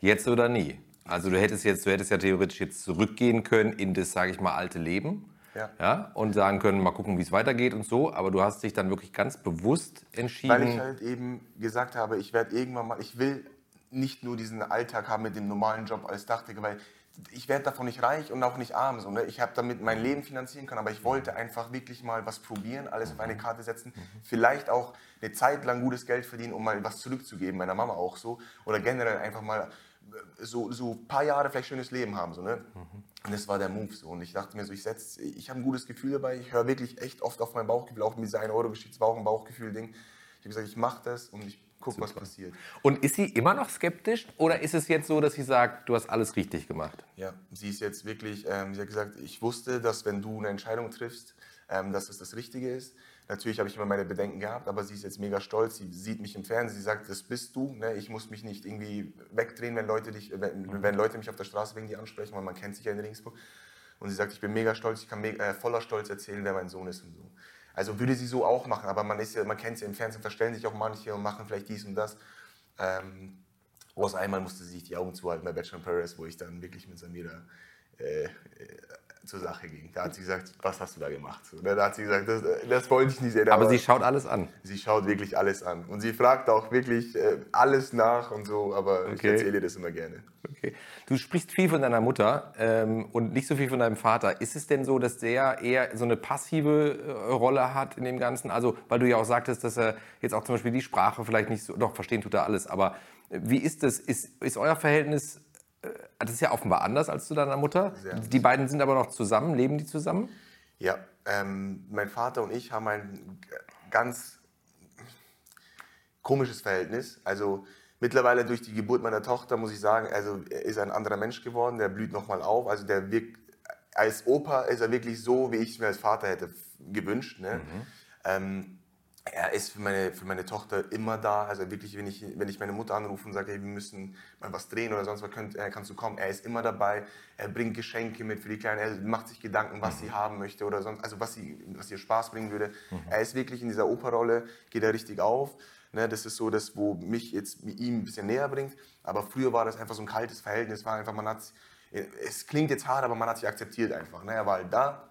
jetzt oder nie. Also du hättest jetzt, du hättest ja theoretisch jetzt zurückgehen können in das, sage ich mal, alte Leben. Ja. und sagen können, mal gucken, wie es weitergeht und so. Aber du hast dich dann wirklich ganz bewusst entschieden. Weil ich halt eben gesagt habe, ich werde irgendwann mal, ich will nicht nur diesen Alltag haben mit dem normalen Job als Dachdecker, weil ich werde davon nicht reich und auch nicht arm. So, ne? Ich habe damit mein Leben finanzieren können, aber ich wollte einfach wirklich mal was probieren, alles auf eine Karte setzen. Vielleicht auch eine Zeit lang gutes Geld verdienen, um mal was zurückzugeben, meiner Mama auch so. Oder generell einfach mal äh, so, so ein paar Jahre vielleicht schönes Leben haben. So, ne? Und das war der Move so. Und ich dachte mir so, ich, setz, ich habe ein gutes Gefühl dabei. Ich höre wirklich echt oft auf mein Bauchgefühl, auch mit dieser 1-Euro-Geschichte, war auch ein Bauchgefühl-Ding. Ich habe gesagt, ich mache das und ich gucke, was passiert. und ist sie immer noch skeptisch oder ist es jetzt so, dass sie sagt, du hast alles richtig gemacht? Ja, sie ist jetzt wirklich, ähm, sie hat gesagt, ich wusste, dass wenn du eine Entscheidung triffst, ähm, dass es das Richtige ist. Natürlich habe ich immer meine Bedenken gehabt, aber sie ist jetzt mega stolz. Sie sieht mich im Fernsehen, sie sagt, das bist du. Ne? Ich muss mich nicht irgendwie wegdrehen, wenn Leute, dich, wenn, wenn Leute mich auf der Straße wegen dir ansprechen, weil man kennt sich ja in Regensburg. Und sie sagt, ich bin mega stolz, ich kann me äh, voller Stolz erzählen, wer mein Sohn ist und so. Also würde sie so auch machen, aber man, ist ja, man kennt sie ja im Fernsehen, verstellen sich auch manche und machen vielleicht dies und das. Ähm, Außer einmal musste sie sich die Augen zuhalten bei Bachelor in Paris, wo ich dann wirklich mit Samira äh, äh, zur Sache ging. Da hat sie gesagt, was hast du da gemacht? Da hat sie gesagt, das, das wollte ich nicht sehen. Aber sie schaut alles an. sie schaut wirklich alles an. Und sie fragt auch wirklich äh, alles nach und so, aber ich Okay. erzähle ihr das immer gerne. Okay. Du sprichst viel von deiner Mutter ähm, und nicht so viel von deinem Vater. Ist es denn so, dass der eher so eine passive äh, Rolle hat in dem Ganzen? Also, weil du ja auch sagtest, dass er jetzt auch zum Beispiel die Sprache vielleicht nicht so, doch verstehen tut er alles, aber äh, wie ist das? Ist, ist euer Verhältnis, das ist ja offenbar anders als zu deiner Mutter. Sehr anders. Die beiden sind aber noch zusammen, leben die zusammen? Ja, ähm, mein Vater und ich haben ein ganz komisches Verhältnis. Also mittlerweile durch die Geburt meiner Tochter muss ich sagen, also er ist ein anderer Mensch geworden, der blüht nochmal auf. Also der wirkt, als Opa ist er wirklich so, wie ich es mir als Vater hätte gewünscht. Ne? Ähm, er ist für meine, für meine Tochter immer da. Also wirklich, wenn ich, wenn ich meine Mutter anrufe und sage, hey, wir müssen mal was drehen oder sonst was, könnt, äh, kannst du kommen. Er ist immer dabei. Er bringt Geschenke mit für die Kleinen. Er macht sich Gedanken, was sie haben möchte oder sonst, also was, sie, was ihr Spaß bringen würde. Er ist wirklich in dieser Operrolle, geht er richtig auf. Ne, das ist so das, wo mich jetzt mit ihm ein bisschen näher bringt. Aber früher war das einfach so ein kaltes Verhältnis. War einfach, man hat, es klingt jetzt hart, aber man hat sich akzeptiert einfach. Ne? Er war halt da.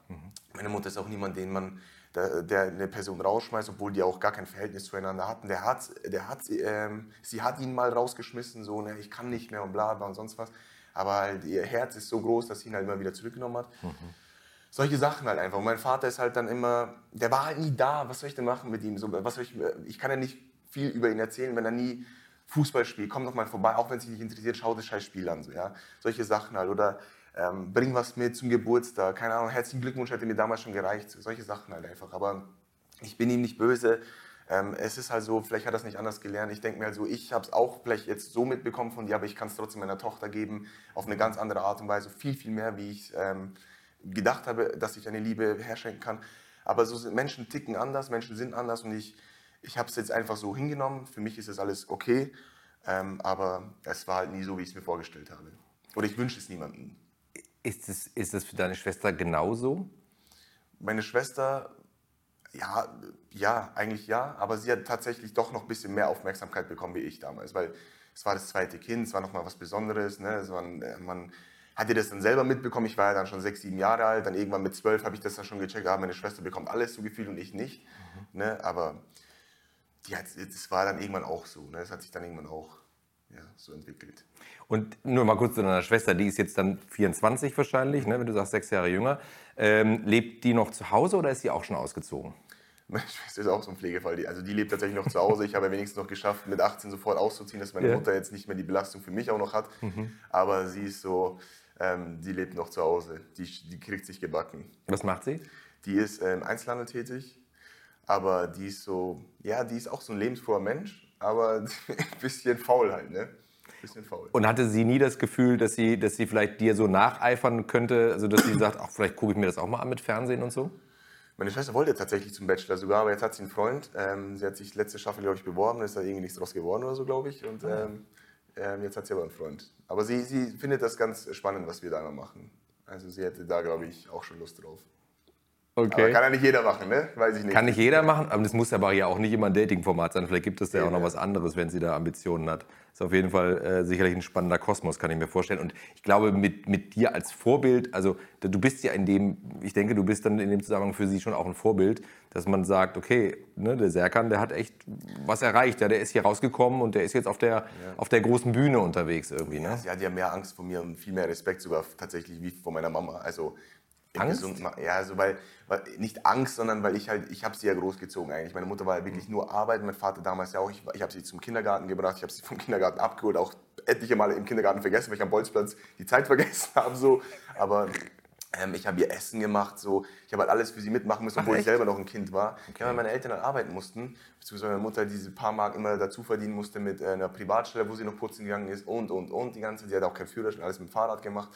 Meine Mutter ist auch niemand, den man der, der eine Person rausschmeißt, obwohl die auch gar kein Verhältnis zueinander hatten. Der hat, der hat, ähm, sie hat ihn mal rausgeschmissen, so, ne, ich kann nicht mehr und bla bla und sonst was. Aber halt, ihr Herz ist so groß, dass sie ihn halt immer wieder zurückgenommen hat. solche Sachen halt einfach. Und mein Vater ist halt dann immer, der war halt nie da. Was soll ich denn machen mit ihm? So, was soll ich, ich kann ja nicht viel über ihn erzählen, wenn er nie Fußball spielt. Komm doch mal vorbei, auch wenn es dich nicht interessiert, schau das scheiß Spiel an. So, ja? Solche Sachen halt. Oder ähm, bring was mit zum Geburtstag. Keine Ahnung, herzlichen Glückwunsch hätte mir damals schon gereicht. Solche Sachen halt einfach. Aber ich bin ihm nicht böse. Ähm, es ist halt so, vielleicht hat er es nicht anders gelernt. Ich denke mir halt so, ich habe es auch vielleicht jetzt so mitbekommen von dir, aber ich kann es trotzdem meiner Tochter geben, auf eine ganz andere Art und Weise. Viel, viel mehr, wie ich ähm, gedacht habe, dass ich eine Liebe herschenken kann. Aber so sind Menschen ticken anders, Menschen sind anders und ich, ich habe es jetzt einfach so hingenommen. Für mich ist es alles okay, ähm, aber es war halt nie so, wie ich es mir vorgestellt habe. Oder ich wünsche es niemandem. Ist es, ist es für deine Schwester genauso? Meine Schwester, ja, ja, eigentlich ja, aber sie hat tatsächlich doch noch ein bisschen mehr Aufmerksamkeit bekommen wie ich damals, weil es war das zweite Kind, es war nochmal was Besonderes. Ne? War, man, hat ihr das dann selber mitbekommen. Ich war ja dann schon sechs, sieben Jahre alt. Dann irgendwann mit zwölf habe ich das dann schon gecheckt. Ah, meine Schwester bekommt alles so gefühlt und ich nicht. Mhm. Ne? Aber hat, das war dann irgendwann auch so. Ne? Das hat sich dann irgendwann auch ja, so entwickelt. Und nur mal kurz zu deiner Schwester, die ist jetzt dann 24 wahrscheinlich, ne? wenn du sagst sechs Jahre jünger. Ähm, lebt die noch zu Hause oder ist sie auch schon ausgezogen? Meine Schwester ist auch so ein Pflegefall. Die, also die lebt tatsächlich noch zu Hause. Ich habe ja wenigstens noch geschafft, mit 18 sofort auszuziehen, dass meine ja. Mutter jetzt nicht mehr die Belastung für mich auch noch hat. Mhm. Aber sie ist so, ähm, die lebt noch zu Hause. Die, die kriegt sich gebacken. Was macht sie? Die ist im ähm, Einzelhandel tätig, aber die ist so, ja, die ist auch so ein lebensfroher Mensch, aber ein bisschen faul halt, ne? Bisschen faul. Und hatte sie nie das Gefühl, dass sie, dass sie vielleicht dir so nacheifern könnte, also dass sie sagt, ach, vielleicht gucke ich mir das auch mal an mit Fernsehen und so? Meine Schwester wollte tatsächlich zum Bachelor sogar, aber jetzt hat sie einen Freund. Ähm, sie hat sich letzte Staffel, glaube ich, beworben, ist da irgendwie nichts draus geworden oder so, glaube ich. Und ah. ähm, ähm, jetzt hat sie aber einen Freund. Aber sie, sie findet das ganz spannend, was wir da immer machen. Also sie hätte da, glaube ich, auch schon Lust drauf. Okay. Aber kann ja nicht jeder machen, ne? Weiß ich nicht. Kann nicht jeder machen, aber das muss aber ja auch nicht immer ein Dating-Format sein. Vielleicht gibt es da ja auch noch was anderes, wenn sie da Ambitionen hat. Ist auf jeden Fall äh, sicherlich ein spannender Kosmos, kann ich mir vorstellen. Und ich glaube, mit, mit dir als Vorbild, also du bist ja in dem, ich denke, du bist dann in dem Zusammenhang für sie schon auch ein Vorbild, dass man sagt, okay, ne, der Serkan, der hat echt was erreicht. Ja, der ist hier rausgekommen und der ist jetzt auf der, ja. auf der großen Bühne unterwegs irgendwie. Ne? Ja, sie hat ja mehr Angst vor mir und viel mehr Respekt sogar tatsächlich wie vor meiner Mama. Also Angst? ja, also weil, weil, nicht Angst, sondern weil ich halt, ich habe sie ja großgezogen eigentlich. Meine Mutter war ja wirklich mhm. nur arbeiten, mein Vater damals ja auch. Ich, ich habe sie zum Kindergarten gebracht, ich habe sie vom Kindergarten abgeholt, auch etliche Male im Kindergarten vergessen, weil ich am Bolzplatz die Zeit vergessen habe. So. Aber ähm, ich habe ihr Essen gemacht, so. ich habe halt alles für sie mitmachen müssen, obwohl Ach, ich selber noch ein Kind war. Okay. Ja, weil meine Eltern dann arbeiten mussten, beziehungsweise meine Mutter diese paar Mark immer dazu verdienen musste mit äh, einer Privatstelle, wo sie noch putzen gegangen ist und, und, und die ganze Zeit. Sie hat auch keinen Führerschein, alles mit dem Fahrrad gemacht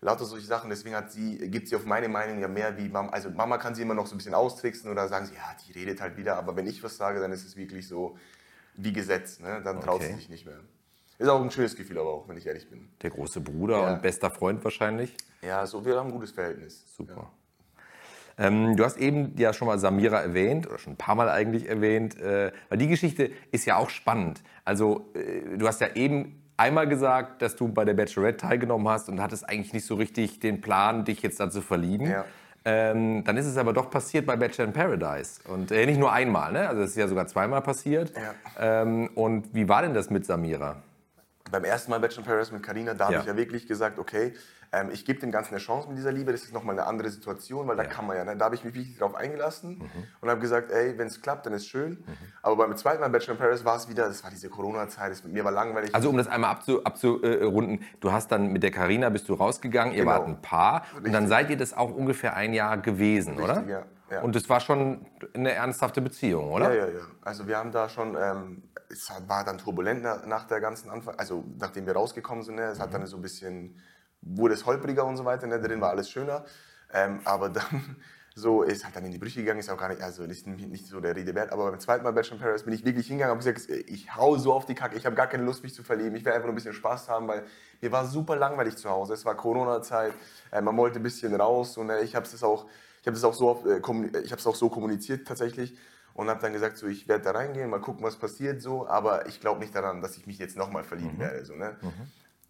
lauter solche Sachen. Deswegen hat sie, gibt sie auf meine Meinung ja mehr wie Mama. Also Mama kann sie immer noch so ein bisschen austricksen oder sagen sie, ja, die redet halt wieder. Aber wenn ich was sage, dann ist es wirklich so wie Gesetz. Ne? Dann traut okay. sie sich nicht mehr. Ist auch ein schönes Gefühl, aber auch, wenn ich ehrlich bin. Der große Bruder ja. und bester Freund wahrscheinlich. Ja, so wir haben ein gutes Verhältnis. Super. Ja. Ähm, du hast eben ja schon mal Samira erwähnt, oder schon ein paar Mal eigentlich erwähnt, äh, weil die Geschichte ist ja auch spannend. Also, äh, du hast ja eben einmal gesagt, dass du bei der Bachelorette teilgenommen hast und hattest eigentlich nicht so richtig den Plan, dich jetzt da zu verlieben. Ja. Ähm, dann ist es aber doch passiert bei Bachelor in Paradise. Und äh, nicht nur einmal, ne? Also es ist ja sogar zweimal passiert. Ja. Ähm, und wie war denn das mit Samira? Beim ersten Mal Bachelor in Paradise mit Karina, da ja. habe ich ja wirklich gesagt, okay, ähm, ich gebe dem Ganzen eine Chance mit dieser Liebe. Das ist nochmal eine andere Situation, weil da kann man ja. Ne? Da habe ich mich wirklich drauf eingelassen mhm. und habe gesagt, ey, wenn es klappt, dann ist schön. Mhm. Aber beim zweiten Mal Bachelor in Paris war es wieder, das war diese Corona-Zeit, mir war langweilig. Also um das einmal abzurunden, abzu, du hast dann mit der Karina bist du rausgegangen, ihr genau. wart ein Paar Richtig. und dann seid ihr das auch ungefähr ein Jahr gewesen, Richtig, oder? Ja. Ja. Und es war schon eine ernsthafte Beziehung, oder? Ja, ja, ja. Also wir haben da schon, ähm, es war dann turbulent nach der ganzen Anfang, also nachdem wir rausgekommen sind, ne, es mhm. hat dann so ein bisschen wurde es holpriger und so weiter, ne? drin war alles schöner. Ähm, aber dann so ist halt dann in die Brüche gegangen, ist auch gar nicht, also nicht, nicht so der Rede wert. Aber beim zweiten Mal Bachelor in Paris bin ich wirklich hingegangen und habe gesagt, ich hau so auf die Kacke, ich habe gar keine Lust, mich zu verlieben. Ich will einfach nur ein bisschen Spaß haben, weil mir war super langweilig zu Hause. Es war Corona-Zeit, äh, man wollte ein bisschen raus und äh, ich habe es auch, ich habe es auch so, äh, ich habe es auch so kommuniziert tatsächlich und habe dann gesagt, so ich werde da reingehen, mal gucken, was passiert so. Aber ich glaube nicht daran, dass ich mich jetzt nochmal verlieben mhm. werde. So, ne? Mhm.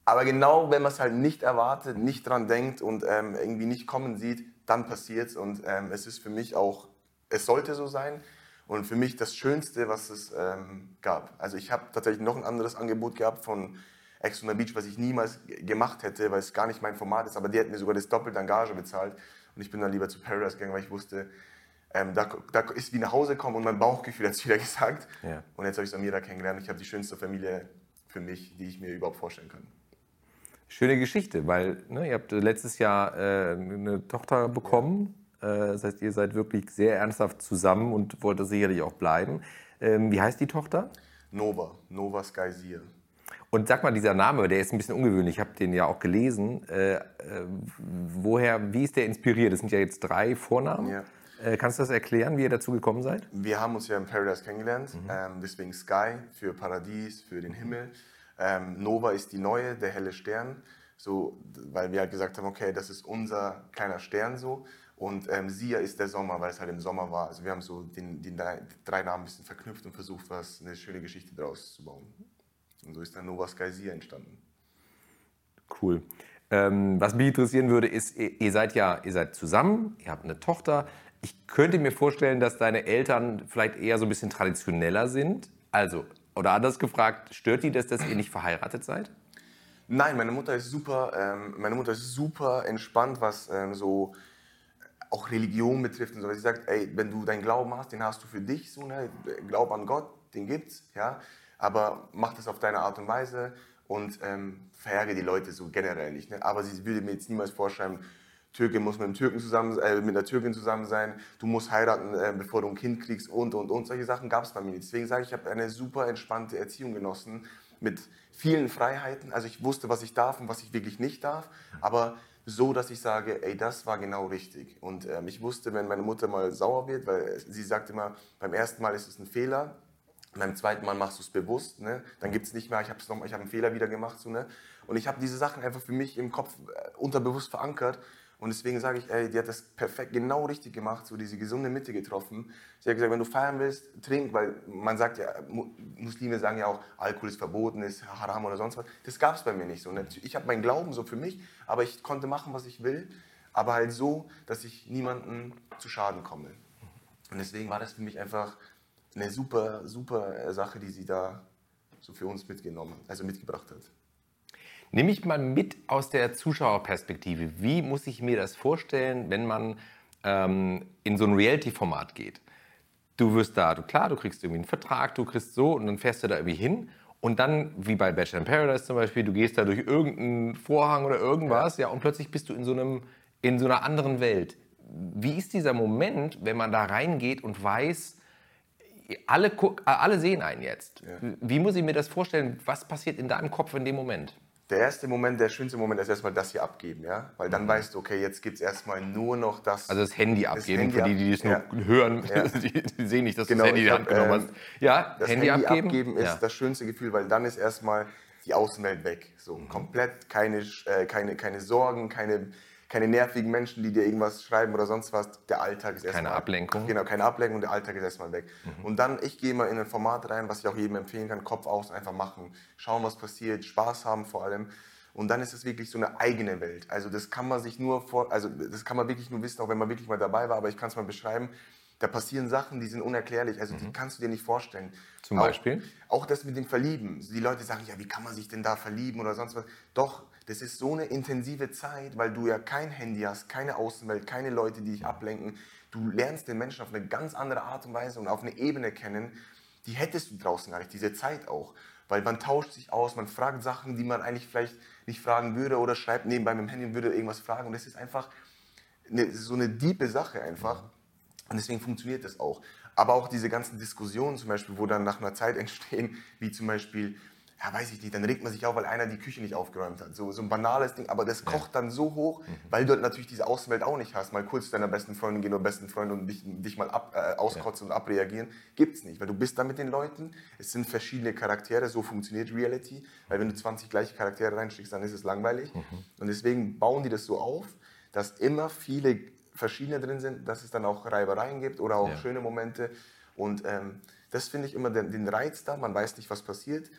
Aber genau, wenn man es halt nicht erwartet, nicht dran denkt und ähm, irgendwie nicht kommen sieht, dann passiert es. Und ähm, es ist für mich auch, es sollte so sein. Und für mich das Schönste, was es ähm, gab. Also ich habe tatsächlich noch ein anderes Angebot gehabt von Ex on the Beach, was ich niemals gemacht hätte, weil es gar nicht mein Format ist, aber die hätten mir sogar das doppelte Engage bezahlt. Und ich bin dann lieber zu Paradise gegangen, weil ich wusste, ähm, da, da, ist wie nach Hause kommen und mein Bauchgefühl hat es wieder gesagt. Ja. Und jetzt habe ich Samira kennengelernt. Ich habe die schönste Familie für mich, die ich mir überhaupt vorstellen kann. Schöne Geschichte, weil ne, ihr habt letztes Jahr äh, eine Tochter bekommen. Ja. Äh, das heißt, ihr seid wirklich sehr ernsthaft zusammen und wollt das sicherlich auch bleiben. Ähm, wie heißt die Tochter? Nova, Nova Sky Seer. Und sag mal, dieser Name, der ist ein bisschen ungewöhnlich, ich habe den ja auch gelesen. Äh, äh, woher, wie ist der inspiriert? Das sind ja jetzt drei Vornamen. Ja. Äh, kannst du das erklären, wie ihr dazu gekommen seid? Wir haben uns ja in Paradise kennengelernt, mhm. ähm, deswegen Sky für Paradies, für den Himmel. Ähm, Nova ist die neue, der helle Stern, so, weil wir halt gesagt haben, okay, das ist unser kleiner Stern so. Und ähm, Sia ist der Sommer, weil es halt im Sommer war. Also wir haben so den, den drei, drei, Namen ein bisschen verknüpft und versucht, was eine schöne Geschichte daraus zu bauen. Und so ist dann Nova Sky entstanden. Cool. Ähm, was mich interessieren würde, ist, ihr seid ja, ihr seid zusammen, ihr habt eine Tochter. Ich könnte mir vorstellen, dass deine Eltern vielleicht eher so ein bisschen traditioneller sind. Also, oder anders gefragt, stört die das, dass ihr nicht verheiratet seid? Nein, meine Mutter ist super, ähm, meine Mutter ist super entspannt, was ähm, so auch Religion betrifft und so. Sie sagt, ey, wenn du deinen Glauben hast, den hast du für dich, so, ne? Glaub an Gott, den gibt's, ja. Aber mach das auf deine Art und Weise und ähm, verärgere die Leute so generell nicht. Ne? Aber sie würde mir jetzt niemals vorschreiben, Türke muss mit einem Türken zusammen, äh, mit einer Türkin zusammen sein, du musst heiraten, äh, bevor du ein Kind kriegst und und und. Solche Sachen gab es bei mir nicht. Deswegen sage ich, ich habe eine super entspannte Erziehung genossen mit vielen Freiheiten. Also ich wusste, was ich darf und was ich wirklich nicht darf, aber so, dass ich sage, ey, das war genau richtig. Und ähm, ich wusste, wenn meine Mutter mal sauer wird, weil sie sagt immer, beim ersten Mal ist es ein Fehler, beim zweiten Mal machst du es bewusst, ne? dann gibt es nicht mehr, ich habe hab einen Fehler wieder gemacht. So, ne? Und ich habe diese Sachen einfach für mich im Kopf äh, unterbewusst verankert und deswegen sage ich, ey, die hat das perfekt, genau richtig gemacht, so diese gesunde Mitte getroffen. Sie hat gesagt, wenn du feiern willst, trink, weil man sagt ja, Muslime sagen ja auch, Alkohol ist verboten, ist haram oder sonst was. Das gab es bei mir nicht so. Ne? Ich habe meinen Glauben so für mich, aber ich konnte machen, was ich will, aber halt so, dass ich niemandem zu Schaden komme. Und deswegen war das für mich einfach eine super, super Sache, die sie da so für uns mitgenommen, also mitgebracht hat. Nimm mich mal mit aus der Zuschauerperspektive. Wie muss ich mir das vorstellen, wenn man ähm, in so ein Reality-Format geht? Du wirst da, du, klar, du kriegst irgendwie einen Vertrag, du kriegst so und dann fährst du da irgendwie hin. Und dann, wie bei Bachelor in Paradise zum Beispiel, du gehst da durch irgendeinen Vorhang oder irgendwas, ja, und plötzlich bist du in so, einem, in so einer anderen Welt. Wie ist dieser Moment, wenn man da reingeht und weiß, alle, alle sehen einen jetzt? Ja. Wie muss ich mir das vorstellen? Was passiert in deinem Kopf in dem Moment? der erste Moment, der schönste Moment ist erstmal das hier abgeben, ja? Weil dann mhm. weißt du, okay, jetzt gibt es erstmal nur noch das. Also das Handy das abgeben, Handy für die, die das nur ja. hören, ja. die, die, sehen nicht, dass genau, du das Handy in die Hand genommen hast. Ähm, ja, das Handy, Handy abgeben, abgeben ist das schönste Gefühl, weil dann ist erstmal die Außenwelt weg. So mhm. komplett keine, äh, keine, keine Sorgen, keine keine nervigen Menschen, die dir irgendwas schreiben oder sonst was. Der Alltag ist erstmal. Keine Ablenkung. Genau, keine Ablenkung, der Alltag ist erstmal weg. Mhm. Und dann, ich gehe mal in ein Format rein, was ich auch jedem empfehlen kann: Kopf aus, einfach machen, schauen, was passiert, Spaß haben vor allem. Und dann ist es wirklich so eine eigene Welt. Also das kann man sich nur vor, also das kann man wirklich nur wissen, auch wenn man wirklich mal dabei war. Aber ich kann es mal beschreiben. Da passieren Sachen, die sind unerklärlich. Also mhm. die kannst du dir nicht vorstellen. Zum Beispiel? Auch, auch das mit dem Verlieben. Die Leute sagen, ja, wie kann man sich denn da verlieben oder sonst was? Doch, das ist so eine intensive Zeit, weil du ja kein Handy hast, keine Außenwelt, keine Leute, die dich ablenken. Du lernst den Menschen auf eine ganz andere Art und Weise und auf eine Ebene kennen, die hättest du draußen gar nicht, diese Zeit auch. Weil man tauscht sich aus, man fragt Sachen, die man eigentlich vielleicht nicht fragen würde oder schreibt nebenbei mit dem Handy und würde irgendwas fragen. Und das ist einfach eine, so eine diepe Sache einfach. Und deswegen funktioniert das auch. Aber auch diese ganzen Diskussionen zum Beispiel, wo dann nach einer Zeit entstehen, wie zum Beispiel, ja, weiß ich nicht, dann regt man sich auf, weil einer die Küche nicht aufgeräumt hat. So, so ein banales Ding, aber das kocht dann so hoch, mhm. weil du natürlich diese Außenwelt auch nicht hast. Mal kurz zu deiner besten Freundin gehen oder besten Freund und dich, dich mal ab, äh, auskotzen ja. und abreagieren, gibt's nicht, weil du bist da mit den Leuten. Es sind verschiedene Charaktere, so funktioniert Reality, weil wenn du 20 gleiche Charaktere reinschickst, dann ist es langweilig. Mhm. Und deswegen bauen die das so auf, dass immer viele verschiedene drin sind, dass es dann auch Reibereien gibt oder auch ja. schöne Momente. Und ähm, das finde ich immer den, den Reiz da, man weiß nicht, was passiert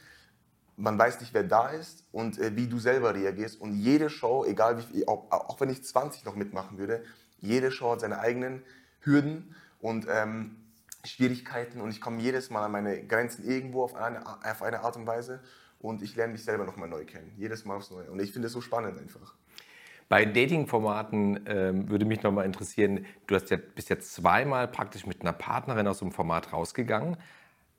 man weiß nicht, wer da ist und äh, wie du selber reagierst. Und jede Show, egal wie auch, auch, wenn ich 20 noch mitmachen würde, jede Show hat seine eigenen Hürden und ähm, Schwierigkeiten und ich komme jedes Mal an meine Grenzen irgendwo auf eine, auf eine Art und Weise. und ich lerne mich selber nochmal neu kennen. Jedes Mal aufs Neue. Und ich finde es so spannend einfach. Bei Dating-Formaten ähm, würde mich nochmal interessieren, du hast ja, bist ja zweimal praktisch mit einer Partnerin aus dem Format rausgegangen.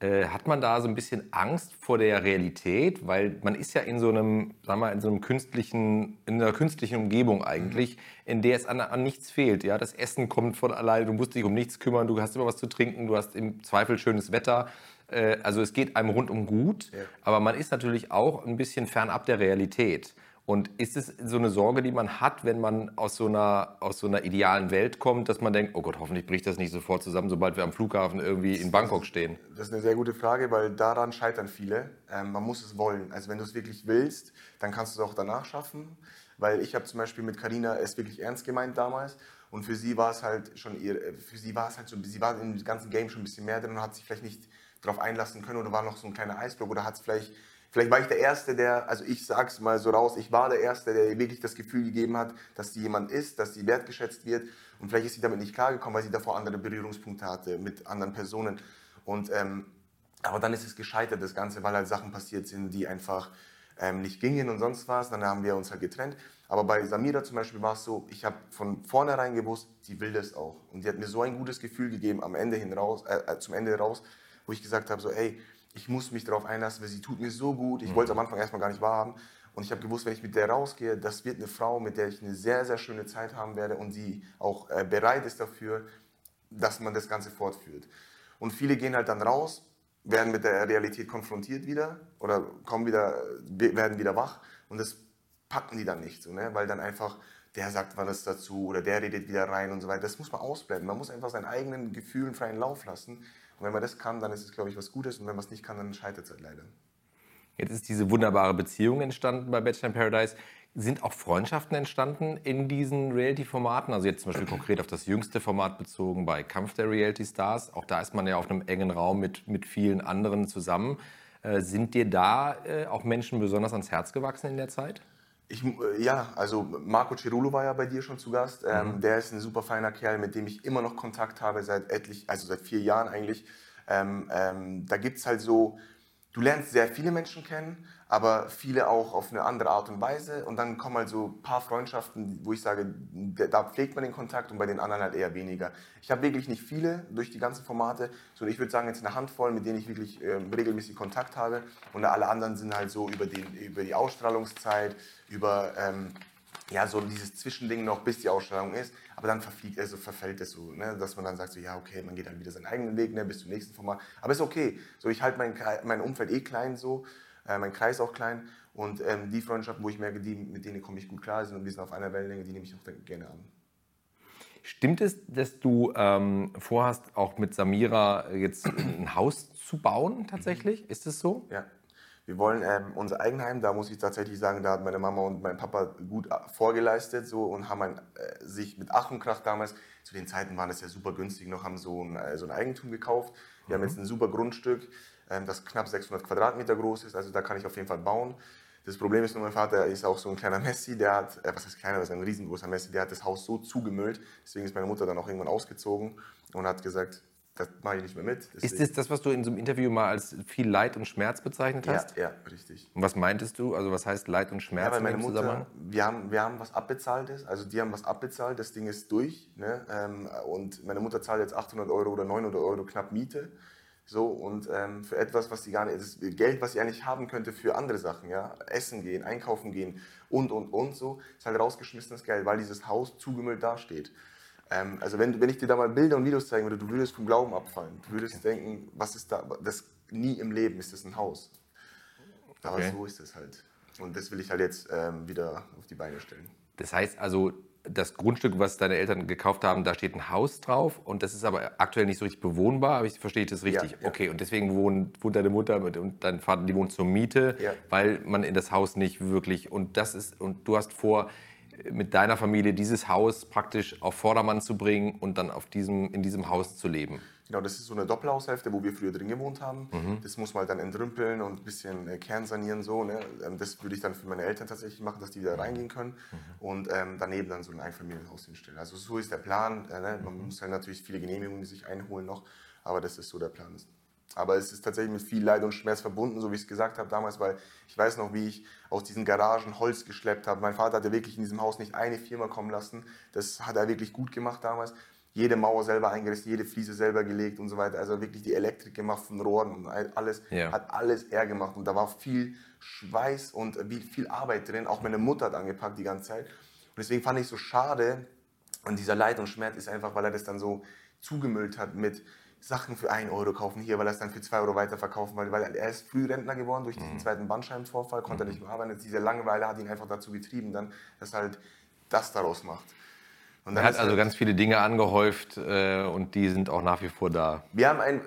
Äh, hat man da so ein bisschen Angst vor der Realität? Weil man ist ja in so einem, sagen wir, in so einem künstlichen, in einer künstlichen Umgebung eigentlich, in der es an, an nichts fehlt. Ja? Das Essen kommt von alleine, du musst dich um nichts kümmern, du hast immer was zu trinken, du hast im Zweifel schönes Wetter. Äh, also es geht einem rundum gut, ja. aber man ist natürlich auch ein bisschen fernab der Realität. Und ist es so eine Sorge, die man hat, wenn man aus so, einer, aus so einer idealen Welt kommt, dass man denkt, oh Gott, hoffentlich bricht das nicht sofort zusammen, sobald wir am Flughafen irgendwie in Bangkok stehen? Das ist eine sehr gute Frage, weil daran scheitern viele. Ähm, man muss es wollen. Also wenn du es wirklich willst, dann kannst du es auch danach schaffen. Weil ich habe zum Beispiel mit Karina es wirklich ernst gemeint damals. Und für sie war es halt schon ihr, für sie war es halt so, sie war im ganzen Game schon ein bisschen mehr drin und hat sich vielleicht nicht darauf einlassen können oder war noch so ein kleiner Eisblock oder hat es vielleicht Vielleicht war ich der Erste, der, also ich sag's mal so raus, ich war der Erste, der wirklich das Gefühl gegeben hat, dass sie jemand ist, dass sie wertgeschätzt wird. Und vielleicht ist sie damit nicht klargekommen, weil sie davor andere Berührungspunkte hatte mit anderen Personen. Und, ähm, aber dann ist es gescheitert, das Ganze, weil halt Sachen passiert sind, die einfach ähm, nicht gingen und sonst was. Dann haben wir uns halt getrennt. Aber bei Samira zum Beispiel war es so, ich habe von vornherein gewusst, sie will das auch. Und sie hat mir so ein gutes Gefühl gegeben am Ende hin raus, äh, äh zum Ende raus, wo ich gesagt habe, so, ey, ich muss mich darauf einlassen, weil sie tut mir so gut. Ich mhm. wollte es am Anfang erstmal gar nicht wahrhaben. Und ich habe gewusst, wenn ich mit der rausgehe, das wird eine Frau, mit der ich eine sehr, sehr schöne Zeit haben werde und die auch äh, bereit ist dafür, dass man das Ganze fortführt. Und viele gehen halt dann raus, werden mit der Realität konfrontiert wieder oder kommen wieder, werden wieder wach und das packen die dann nicht, so, ne? weil dann einfach der sagt was dazu oder der redet wieder rein und so weiter. Das muss man ausblenden. Man muss einfach seinen eigenen Gefühlen freien Lauf lassen und wenn man das kann, dann ist es, glaube ich, was Gutes. Und wenn man es nicht kann, dann scheitert es halt leider. Jetzt ist diese wunderbare Beziehung entstanden bei Bachelor in Paradise. Sind auch Freundschaften entstanden in diesen Reality-Formaten? Also jetzt zum Beispiel konkret auf das jüngste Format bezogen bei Kampf der Reality Stars. Auch da ist man ja auf einem engen Raum mit, mit vielen anderen zusammen. Äh, sind dir da äh, auch Menschen besonders ans Herz gewachsen in der Zeit? Ich, äh, ja, also Marco Cirulo war ja bei dir schon zu Gast. Ähm, mhm. Der ist ein super feiner Kerl, mit dem ich immer noch Kontakt habe, seit etlich, also seit vier Jahren eigentlich. Ähm, ähm, da gibt es halt so, du lernst sehr viele Menschen kennen, aber viele auch auf eine andere Art und Weise. Und dann kommen halt so ein paar Freundschaften, wo ich sage, da pflegt man den Kontakt und bei den anderen halt eher weniger. Ich habe wirklich nicht viele durch die ganzen Formate, sondern ich würde sagen, jetzt eine Handvoll, mit denen ich wirklich äh, regelmäßig Kontakt habe. Und alle anderen sind halt so über, den, über die Ausstrahlungszeit, über ähm, ja, so dieses Zwischending noch, bis die Ausstrahlung ist. Aber dann verfliegt, also verfällt es so, ne? dass man dann sagt, so, ja, okay, man geht dann wieder seinen eigenen Weg ne? bis zum nächsten Format. Aber ist okay. So, ich halte mein, mein Umfeld eh klein so, äh, mein Kreis auch klein. Und ähm, die Freundschaften, wo ich merke, die, mit denen komme ich gut klar sind und wir sind auf einer Wellenlänge, die nehme ich auch gerne an. Stimmt es, dass du ähm, vorhast, auch mit Samira jetzt ein Haus zu bauen tatsächlich? Ist es so? Ja. Wir wollen ähm, unser Eigenheim, da muss ich tatsächlich sagen, da hat meine Mama und mein Papa gut äh, vorgeleistet so, und haben ein, äh, sich mit Ach und Krach damals, zu den Zeiten waren das ja super günstig noch, haben so ein, äh, so ein Eigentum gekauft. Wir mhm. haben jetzt ein super Grundstück, ähm, das knapp 600 Quadratmeter groß ist, also da kann ich auf jeden Fall bauen. Das Problem ist nur, mein Vater ist auch so ein kleiner Messi, der hat, äh, was heißt kleiner, das ist ein riesengroßer Messi, der hat das Haus so zugemüllt, deswegen ist meine Mutter dann auch irgendwann ausgezogen und hat gesagt, das mache ich nicht mehr mit. Deswegen. Ist das das, was du in so einem Interview mal als viel Leid und Schmerz bezeichnet hast? Ja, ja richtig. Und was meintest du? Also was heißt Leid und Schmerz ja, meine Mutter, Wir haben, wir haben was abbezahltes, also die haben was abbezahlt, das Ding ist durch. Ne? Ähm, und meine Mutter zahlt jetzt 800 Euro oder 900 Euro knapp Miete. So, und ähm, für etwas, was sie gar nicht, das Geld, was sie eigentlich haben könnte für andere Sachen, ja, essen gehen, einkaufen gehen und, und, und so, ist halt rausgeschmissenes Geld, weil dieses Haus zugemüllt dasteht. Ähm, also wenn, wenn ich dir da mal Bilder und Videos zeigen würde, du würdest vom Glauben abfallen. Du würdest okay. denken, was ist da, das nie im Leben ist das ein Haus. Aber okay. so ist es halt. Und das will ich halt jetzt ähm, wieder auf die Beine stellen. Das heißt also, das Grundstück, was deine Eltern gekauft haben, da steht ein Haus drauf und das ist aber aktuell nicht so richtig bewohnbar. Aber ich verstehe das richtig. Ja, ja. Okay, und deswegen wohnt, wohnt deine Mutter mit, und dein Vater, die wohnen zur Miete, ja. weil man in das Haus nicht wirklich und das ist und du hast vor, mit deiner Familie dieses Haus praktisch auf Vordermann zu bringen und dann auf diesem, in diesem Haus zu leben. Genau, das ist so eine Doppelhaushälfte, wo wir früher drin gewohnt haben. Mhm. Das muss man halt dann entrümpeln und ein bisschen äh, kernsanieren. So, ne? Ähm, das würde ich dann für meine Eltern tatsächlich machen, dass die wieder reingehen können. Mhm. Und ähm, daneben dann so ein Einfamilienhaus hinstellen. Also so ist der Plan. Äh, ne? Man mhm. muss halt natürlich viele Genehmigungen sich einholen noch, aber das ist so der Plan. Aber es ist tatsächlich mit viel Leid und Schmerz verbunden, so wie ich es gesagt habe damals, weil ich weiß noch, wie ich aus diesen Garagen Holz geschleppt habe. Mein Vater hat ja wirklich in diesem Haus nicht eine Firma kommen lassen. Das hat er wirklich gut gemacht damals. Jede Mauer selber eingerissen, jede Fliese selber gelegt und so weiter. Also wirklich die Elektrik gemacht von Rohren und alles. Ja. Hat alles er gemacht. Und da war viel Schweiß und viel Arbeit drin. Auch meine Mutter hat angepackt die ganze Zeit. Und deswegen fand ich es so schade. Und dieser Leid und Schmerz ist einfach, weil er das dann so zugemüllt hat mit Sachen für 1 Euro kaufen hier, weil er es dann für 2 Euro weiterverkaufen weil, weil er ist Frührentner geworden durch diesen mhm. zweiten Bandscheibenvorfall, konnte mhm. nicht mehr arbeiten. Diese Langeweile hat ihn einfach dazu getrieben, dann, dass er halt das daraus macht. er hat also halt ganz viele Dinge angehäuft äh, und die sind auch nach wie vor da. Wir haben ein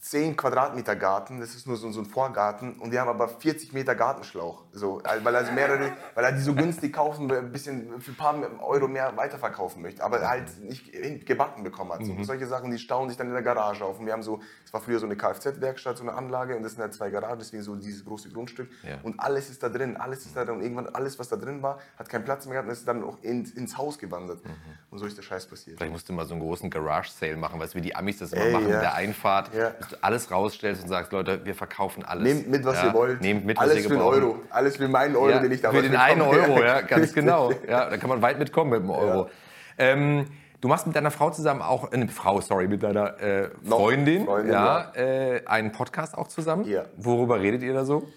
10 Quadratmeter Garten, das ist nur so, so, ein Vorgarten und die haben aber 40 Meter Gartenschlauch. So, weil, also mehrere, weil er die so günstig kaufen, ein bisschen für ein paar Euro mehr weiterverkaufen möchte, aber halt nicht gebacken bekommen hat. So. Mhm. Solche Sachen, die stauen sich dann in der Garage auf. Und wir haben so, es war früher so eine Kfz-Werkstatt, so eine Anlage und das sind halt zwei Garagen, deswegen so dieses große Grundstück. Ja. Und alles ist da drin, alles ist da drin und irgendwann alles, was da drin war, hat keinen Platz mehr gehabt und ist dann auch in, ins Haus gewandert. Mhm. Und so ist der Scheiß passiert. Vielleicht musst du mal so einen großen Garage-Sale machen, weißt du, wie die Amis das immer Ey, machen ja. in der Einfahrt. Ja alles rausstellst und sagst, Leute, wir verkaufen alles. Nehmt mit, was ja, ihr wollt. Nehmt mit, alles was ihr für einen Euro. Alles für meinen Euro, ja, den ich da Für den einen Euro, ja, ganz genau. Ja, da kann man weit mitkommen mit einem Euro. Ähm, du machst mit deiner Frau zusammen auch, eine äh, Frau, sorry, mit deiner äh, Freundin, Freundin, ja, äh, einen Podcast auch zusammen. Ja. Worüber redet ihr da so?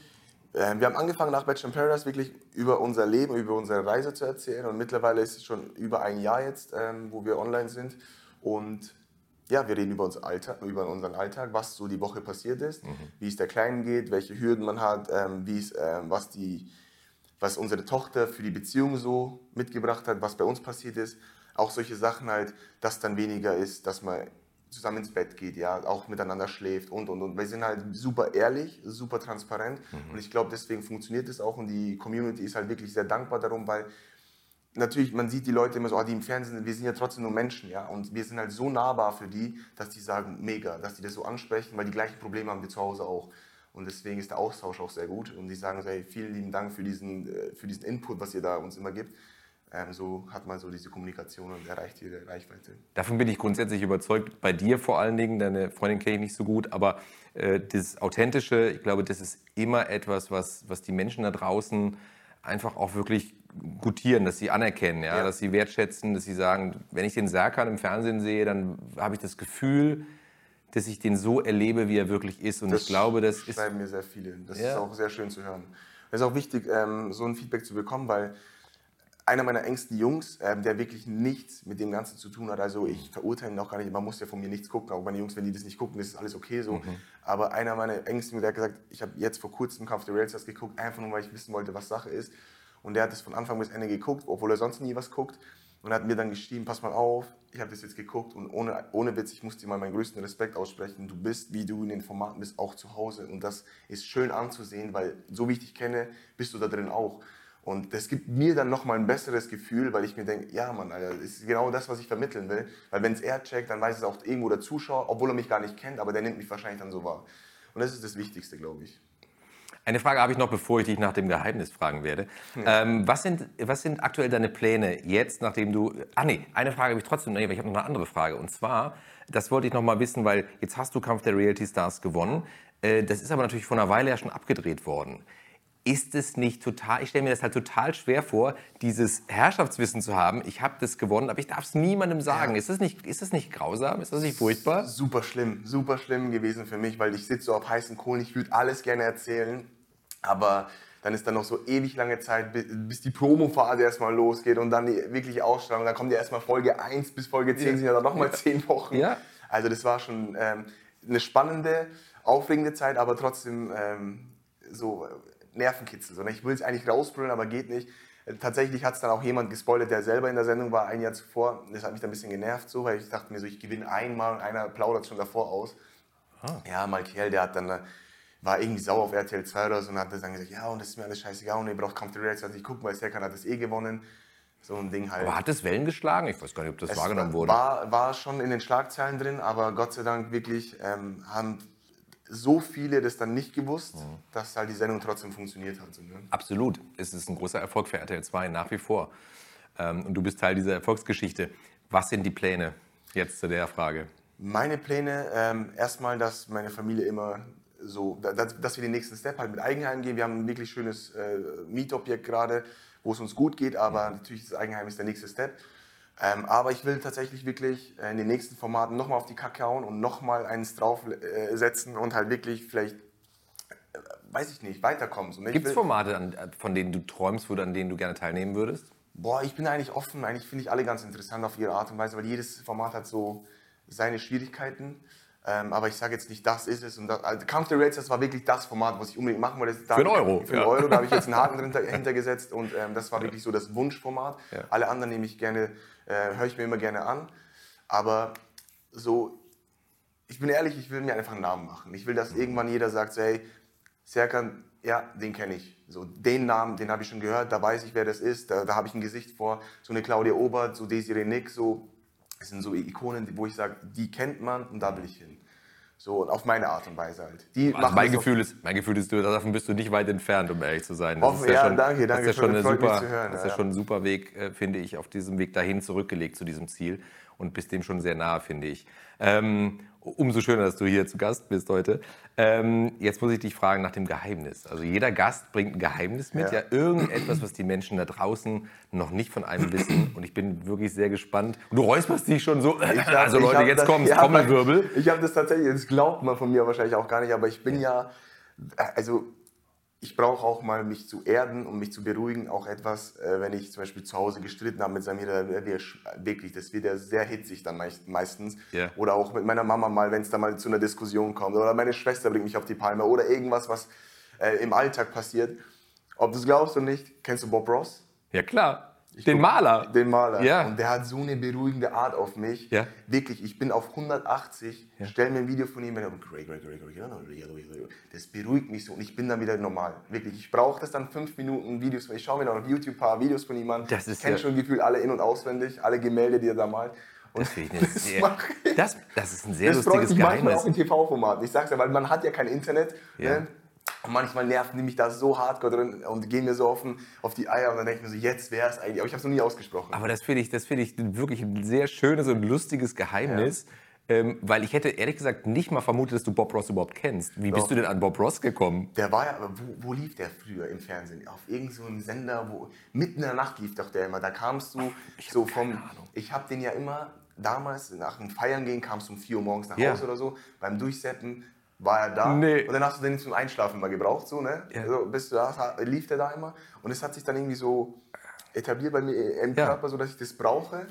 Ähm, wir haben angefangen nach Bachelor in Paradise wirklich über unser Leben, über unsere Reise zu erzählen und mittlerweile ist es schon über ein Jahr jetzt, ähm, wo wir online sind und ja, wir reden über, uns Alltag, über unseren Alltag, was so die Woche passiert ist, mhm. wie es der Kleinen geht, welche Hürden man hat, ähm, wie es, ähm, was, die, was unsere Tochter für die Beziehung so mitgebracht hat, was bei uns passiert ist. Auch solche Sachen halt, dass dann weniger ist, dass man zusammen ins Bett geht, ja, auch miteinander schläft und und und. Wir sind halt super ehrlich, super transparent mhm. und ich glaube, deswegen funktioniert es auch und die Community ist halt wirklich sehr dankbar darum, weil natürlich, man sieht die Leute immer so, oh, die im Fernsehen sind, wir sind ja trotzdem nur Menschen, ja, und wir sind halt so nahbar für die, dass die sagen, mega, dass die das so ansprechen, weil die gleichen Probleme haben wir zu Hause auch. Und deswegen ist der Austausch auch sehr gut. Und die sagen so, hey, vielen lieben Dank für diesen, äh, für diesen Input, was ihr da uns immer gibt. Ähm, so hat man so diese Kommunikation und erreicht ihre Reichweite. Davon bin ich grundsätzlich überzeugt. Bei dir vor allen Dingen, deine Freundin kenne ich nicht so gut, aber äh, das Authentische, ich glaube, das ist immer etwas, was, was die Menschen da draußen einfach auch wirklich gutieren, dass sie anerkennen, ja? ja? dass sie wertschätzen, dass sie sagen, wenn ich den Serkan im Fernsehen sehe, dann habe ich das Gefühl, dass ich den so erlebe, wie er wirklich ist. Und das ich glaube, das schreiben ist. schreiben mir sehr viele. Das ja. ist auch sehr schön zu hören. Es ist auch wichtig, ähm, so ein Feedback zu bekommen, weil einer meiner engsten Jungs, ähm, der wirklich nichts mit dem Ganzen zu tun hat, also ich verurteile ihn auch gar nicht, man muss ja von mir nichts gucken, auch meine Jungs, wenn die das nicht gucken, das ist alles okay so. Mhm. Aber einer meiner engsten, der hat gesagt, ich habe jetzt vor kurzem Kampf der Railstars geguckt, einfach nur, weil ich wissen wollte, was Sache ist. Und der hat das von Anfang bis Ende geguckt, obwohl er sonst nie was guckt. Und hat mir dann geschrieben, pass mal auf, ich habe das jetzt geguckt und ohne, ohne Witz, ich muss dir mal meinen größten Respekt aussprechen. Du bist, wie du in den Formaten bist, auch zu Hause. Und das ist schön anzusehen, weil so wie ich dich kenne, bist du da drin auch. Und das gibt mir dann nochmal ein besseres Gefühl, weil ich mir denke, ja Mann, Alter, das ist genau das, was ich vermitteln will. Weil wenn es er checkt, dann weiß es auch irgendwo der Zuschauer, obwohl er mich gar nicht kennt, aber der nimmt mich wahrscheinlich dann so wahr. Und das ist das Wichtigste, glaube ich. Eine Frage habe ich noch, bevor ich dich nach dem Geheimnis fragen werde. Ja. Ähm, was, sind, was sind aktuell deine Pläne jetzt, nachdem du... Ah nee, eine Frage habe ich trotzdem, nee, ich habe noch eine andere Frage. Und zwar, das wollte ich noch mal wissen, weil jetzt hast du Kampf der Reality Stars gewonnen. Äh, das ist aber natürlich vor einer Weile ja schon abgedreht worden. Ist es nicht total, ich stelle mir das halt total schwer vor, dieses Herrschaftswissen zu haben, ich habe das gewonnen, aber ich darf es niemandem sagen. Ja. Ist, das nicht, ist das nicht grausam? Ist das nicht furchtbar? Super schlimm, super schlimm gewesen für mich, weil ich sitze so auf heißen Kohlen, ich würde alles gerne erzählen, aber dann ist dann noch so ewig lange Zeit, bis die Promophase erstmal losgeht und dann die wirkliche Ausstrahlung. Dann kommt ja erstmal Folge 1 bis Folge 10, sind ja dann nochmal 10 Wochen. Ja. Also das war schon ähm, eine spannende, aufregende Zeit, aber trotzdem ähm, so Nervenkitzel. Sondern ich will es eigentlich rausbrüllen, aber geht nicht. Tatsächlich hat es dann auch jemand gespoilert, der selber in der Sendung war, ein Jahr zuvor. Das hat mich dann ein bisschen genervt, so, weil ich dachte mir so, ich gewinne einmal und einer plaudert schon davor aus. Ah. Ja, mal Kerl, der hat dann äh, war irgendwie sauer auf RTL 2 oder so und hat dann gesagt, ja, und das ist mir alles scheißegal und ihr braucht Kampf der Reality also ich gucken, weil Serkan hat das eh gewonnen. So ein Ding halt. Aber hat es Wellen geschlagen? Ich weiß gar nicht, ob das es wahrgenommen wurde. War, war schon in den Schlagzeilen drin, aber Gott sei Dank wirklich ähm, haben so viele das dann nicht gewusst, mhm. dass halt die Sendung trotzdem funktioniert hat. ne? Absolut. Es ist ein großer Erfolg für RTL 2 nach wie vor. Ähm, und du bist Teil dieser Erfolgsgeschichte. Was sind die Pläne jetzt zu der Frage? Meine Pläne, ähm, erstmal, dass meine Familie immer so, dass, dass wir den nächsten Step halt mit Eigenheim gehen. Wir haben ein wirklich schönes äh, Mietobjekt gerade, wo es uns gut geht, aber natürlich das Eigenheim ist der nächste Step. Ähm, aber ich will tatsächlich wirklich äh, in den nächsten Formaten nochmal auf die Kacke hauen und nochmal eins draufsetzen äh, und halt wirklich vielleicht, äh, weiß ich nicht, weiterkommen. Gibt es Formate, an, von denen du träumst, an denen du gerne teilnehmen würdest? Boah, ich bin eigentlich offen. Eigentlich finde ich alle ganz interessant auf ihre Art und Weise, weil jedes Format hat so seine Schwierigkeiten. Ähm, aber ich sage jetzt nicht, das ist es. Und das, also Kampf der Rates, das war wirklich das Format, was ich unbedingt machen wollte. Für einen Euro. Für einen ja. Euro, da habe ich jetzt einen Haken drin, hintergesetzt und ähm, das war wirklich so das Wunschformat. Ja. Alle anderen nehme ich gerne, äh, höre ich mir immer gerne an. Aber so, ich bin ehrlich, ich will mir einfach einen Namen machen. Ich will, dass irgendwann jeder sagt, so, hey, Serkan, ja, den kenne ich. So, den Namen, den habe ich schon gehört, da weiß ich, wer das ist, da, da habe ich ein Gesicht vor. So eine Claudia Obert, so Desiree Nick, so, das sind so Ikonen, wo ich sage, die kennt man und da will ich hin. So, und auf meine Art und Weise halt. Die also mein, Gefühl ist, mein Gefühl ist, davon bist du nicht weit entfernt, um ehrlich zu sein. Das Offen, ja, ja schon, danke, danke. Das ist ja schon, super, hören, das ist ja schon ein super Weg, äh, finde ich, auf diesem Weg dahin zurückgelegt zu diesem Ziel und bist dem schon sehr nahe, finde ich. Ähm, umso schöner, dass du hier zu Gast bist heute. Ähm, jetzt muss ich dich fragen nach dem Geheimnis. Also jeder Gast bringt ein Geheimnis mit, ja. ja. irgendetwas, was die Menschen da draußen noch nicht von einem wissen. Und ich bin wirklich sehr gespannt. Und du räusperst dich schon so. Hab, also Leute, jetzt kommt ja, Trommelwirbel. Ich habe das tatsächlich, das glaubt man von mir wahrscheinlich auch gar nicht, aber ich bin ja, also ich brauche auch mal mich zu erden und mich zu beruhigen, auch etwas, äh, wenn ich zum Beispiel zu Hause gestritten habe mit Samira, wir, wirklich, das wird ja sehr hitzig dann meistens. Yeah. Oder auch mit meiner Mama mal, wenn es da mal zu einer Diskussion kommt. Oder meine Schwester bringt mich auf die Palme. Oder irgendwas, was äh, im Alltag passiert. Ob du es glaubst oder nicht, kennst du Bob Ross? Ja klar. Ich den Maler. Den Maler. Ja. Und der hat so eine beruhigende Art auf mich. Ja. Wirklich, ich bin auf 180, ja. stell mir ein Video von ihm, das beruhigt mich so und ich bin dann wieder normal. Wirklich, ich brauche das dann fünf Minuten Videos, ich schaue mir noch auf YouTube ein paar Videos von. Das ist kenne ja. schon gefühlt alle in- und auswendig, alle Gemälde, die er da malt. Und das, das, sehr, das, das, ist ein sehr das lustiges Geheimnis. manchmal auch in TV-Formaten. Ich sag's ja, weil man hat ja kein Internet. Ja. Ne? Und manchmal nerven die mich da so hardcore drin und gehen mir so auf, auf die Eier und dann denke ich mir so, jetzt wäre es eigentlich. Aber ich habe es noch nie ausgesprochen. Aber das finde ich, find ich wirklich ein sehr schönes und lustiges Geheimnis. Ja. Ähm, weil ich hätte ehrlich gesagt nicht mal vermutet, dass du Bob Ross überhaupt kennst. Wie Doch. bist du denn an Bob Ross gekommen? Der war ja, wo, wo lief der früher im Fernsehen? Auf irgendeinem so Sender, wo mitten in der Nacht lief doch der immer. Da kamst du ich so vom. Ich habe den ja immer damals nach dem Feiern gehen, kamst du um 4 Uhr morgens nach Hause oder so. Beim Durchseppen war er da. Nee. Und dann hast du den zum Einschlafen mal gebraucht, so, ne? Ja. Also, bist du da, lief der da immer. Und es hat sich dann irgendwie so etabliert bei mir im ja. Körper, so dass ich das brauche.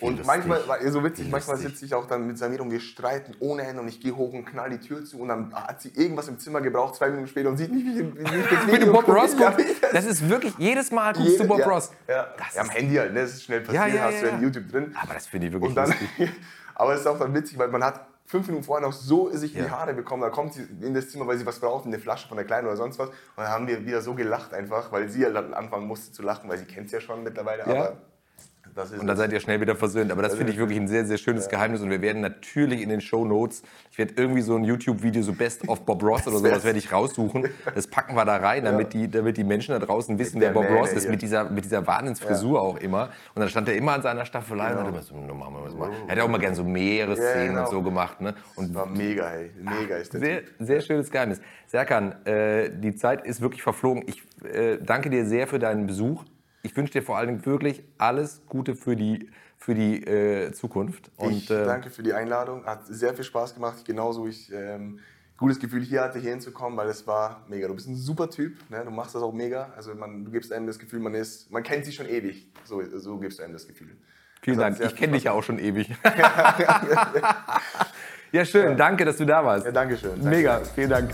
Und lustig. manchmal, war so witzig, manchmal sitze ich auch dann mit Samir und wir streiten ohne Ende und ich gehe hoch und knall die Tür zu und dann hat sie irgendwas im Zimmer gebraucht, zwei Minuten später und sieht nicht, wie, wie, wie ich das Video Bob Ross guckt. Das ist wirklich, jedes Mal guckst Jede, du Bob ja, Ross. Ja, ja am Handy halt, ne? das ist schnell passiert, ja, hast du in YouTube drin. Aber das finde ich wirklich dann, lustig. aber es ist auch dann witzig, weil man hat fünf Minuten vorher noch so sich in die Haare bekommen. Da kommt sie in das Zimmer, weil sie was braucht, eine Flasche von der Kleinen oder sonst was. Und dann haben wir wieder so gelacht einfach, weil sie halt anfangen musste zu lachen, weil sie kennt es ja schon mittlerweile. Ja. Aber und dann seid ihr schnell wieder versöhnt. Aber das finde ich wirklich ein sehr, sehr schönes ja. Geheimnis. Und wir werden natürlich in den Show Notes, ich werde irgendwie so ein YouTube-Video, so Best of Bob Ross oder sowas, werde ich raussuchen. Das packen wir da rein, damit, die, damit die Menschen da draußen wissen, wer Bob Ross ist, mit dieser, mit dieser Wahnsinnsfrisur auch immer. Und dann stand er immer an seiner Staffelei genau. und hat immer so, no, machen wir das mal. Er hat auch immer gerne so Meeresszenen genau. und so gemacht. Ne? Und das war mega, ey. Mega ist das. Sehr, sehr schönes Geheimnis. Serkan, äh, die Zeit ist wirklich verflogen. Ich äh, danke dir sehr für deinen Besuch ich wünsche dir vor allen Dingen wirklich alles Gute für die, für die äh, Zukunft. Und, ich äh, danke für die Einladung. Hat sehr viel Spaß gemacht. Genauso ich ähm, gutes Gefühl hier hatte, hier hinzukommen, weil es war mega. Du bist ein super Typ. Ne? Du machst das auch mega. Also man, du gibst einem das Gefühl, man ist, man kennt sich schon ewig. So, so gibst du einem das Gefühl. Vielen also Dank. Ich kenne dich ja auch schon ewig. ja, schön. Ja. Danke, dass du da warst. Ja, danke schön. Mega. Vielen Dank.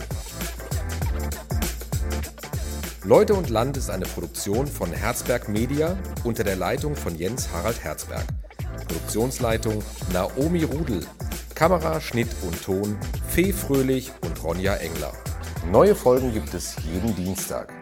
Leute und Land ist eine Produktion von Herzberg Media unter der Leitung von Jens Harald Herzberg. Produktionsleitung Naomi Rudel. Kamera, Schnitt und Ton Fee Fröhlich und Ronja Engler. Neue Folgen gibt es jeden Dienstag.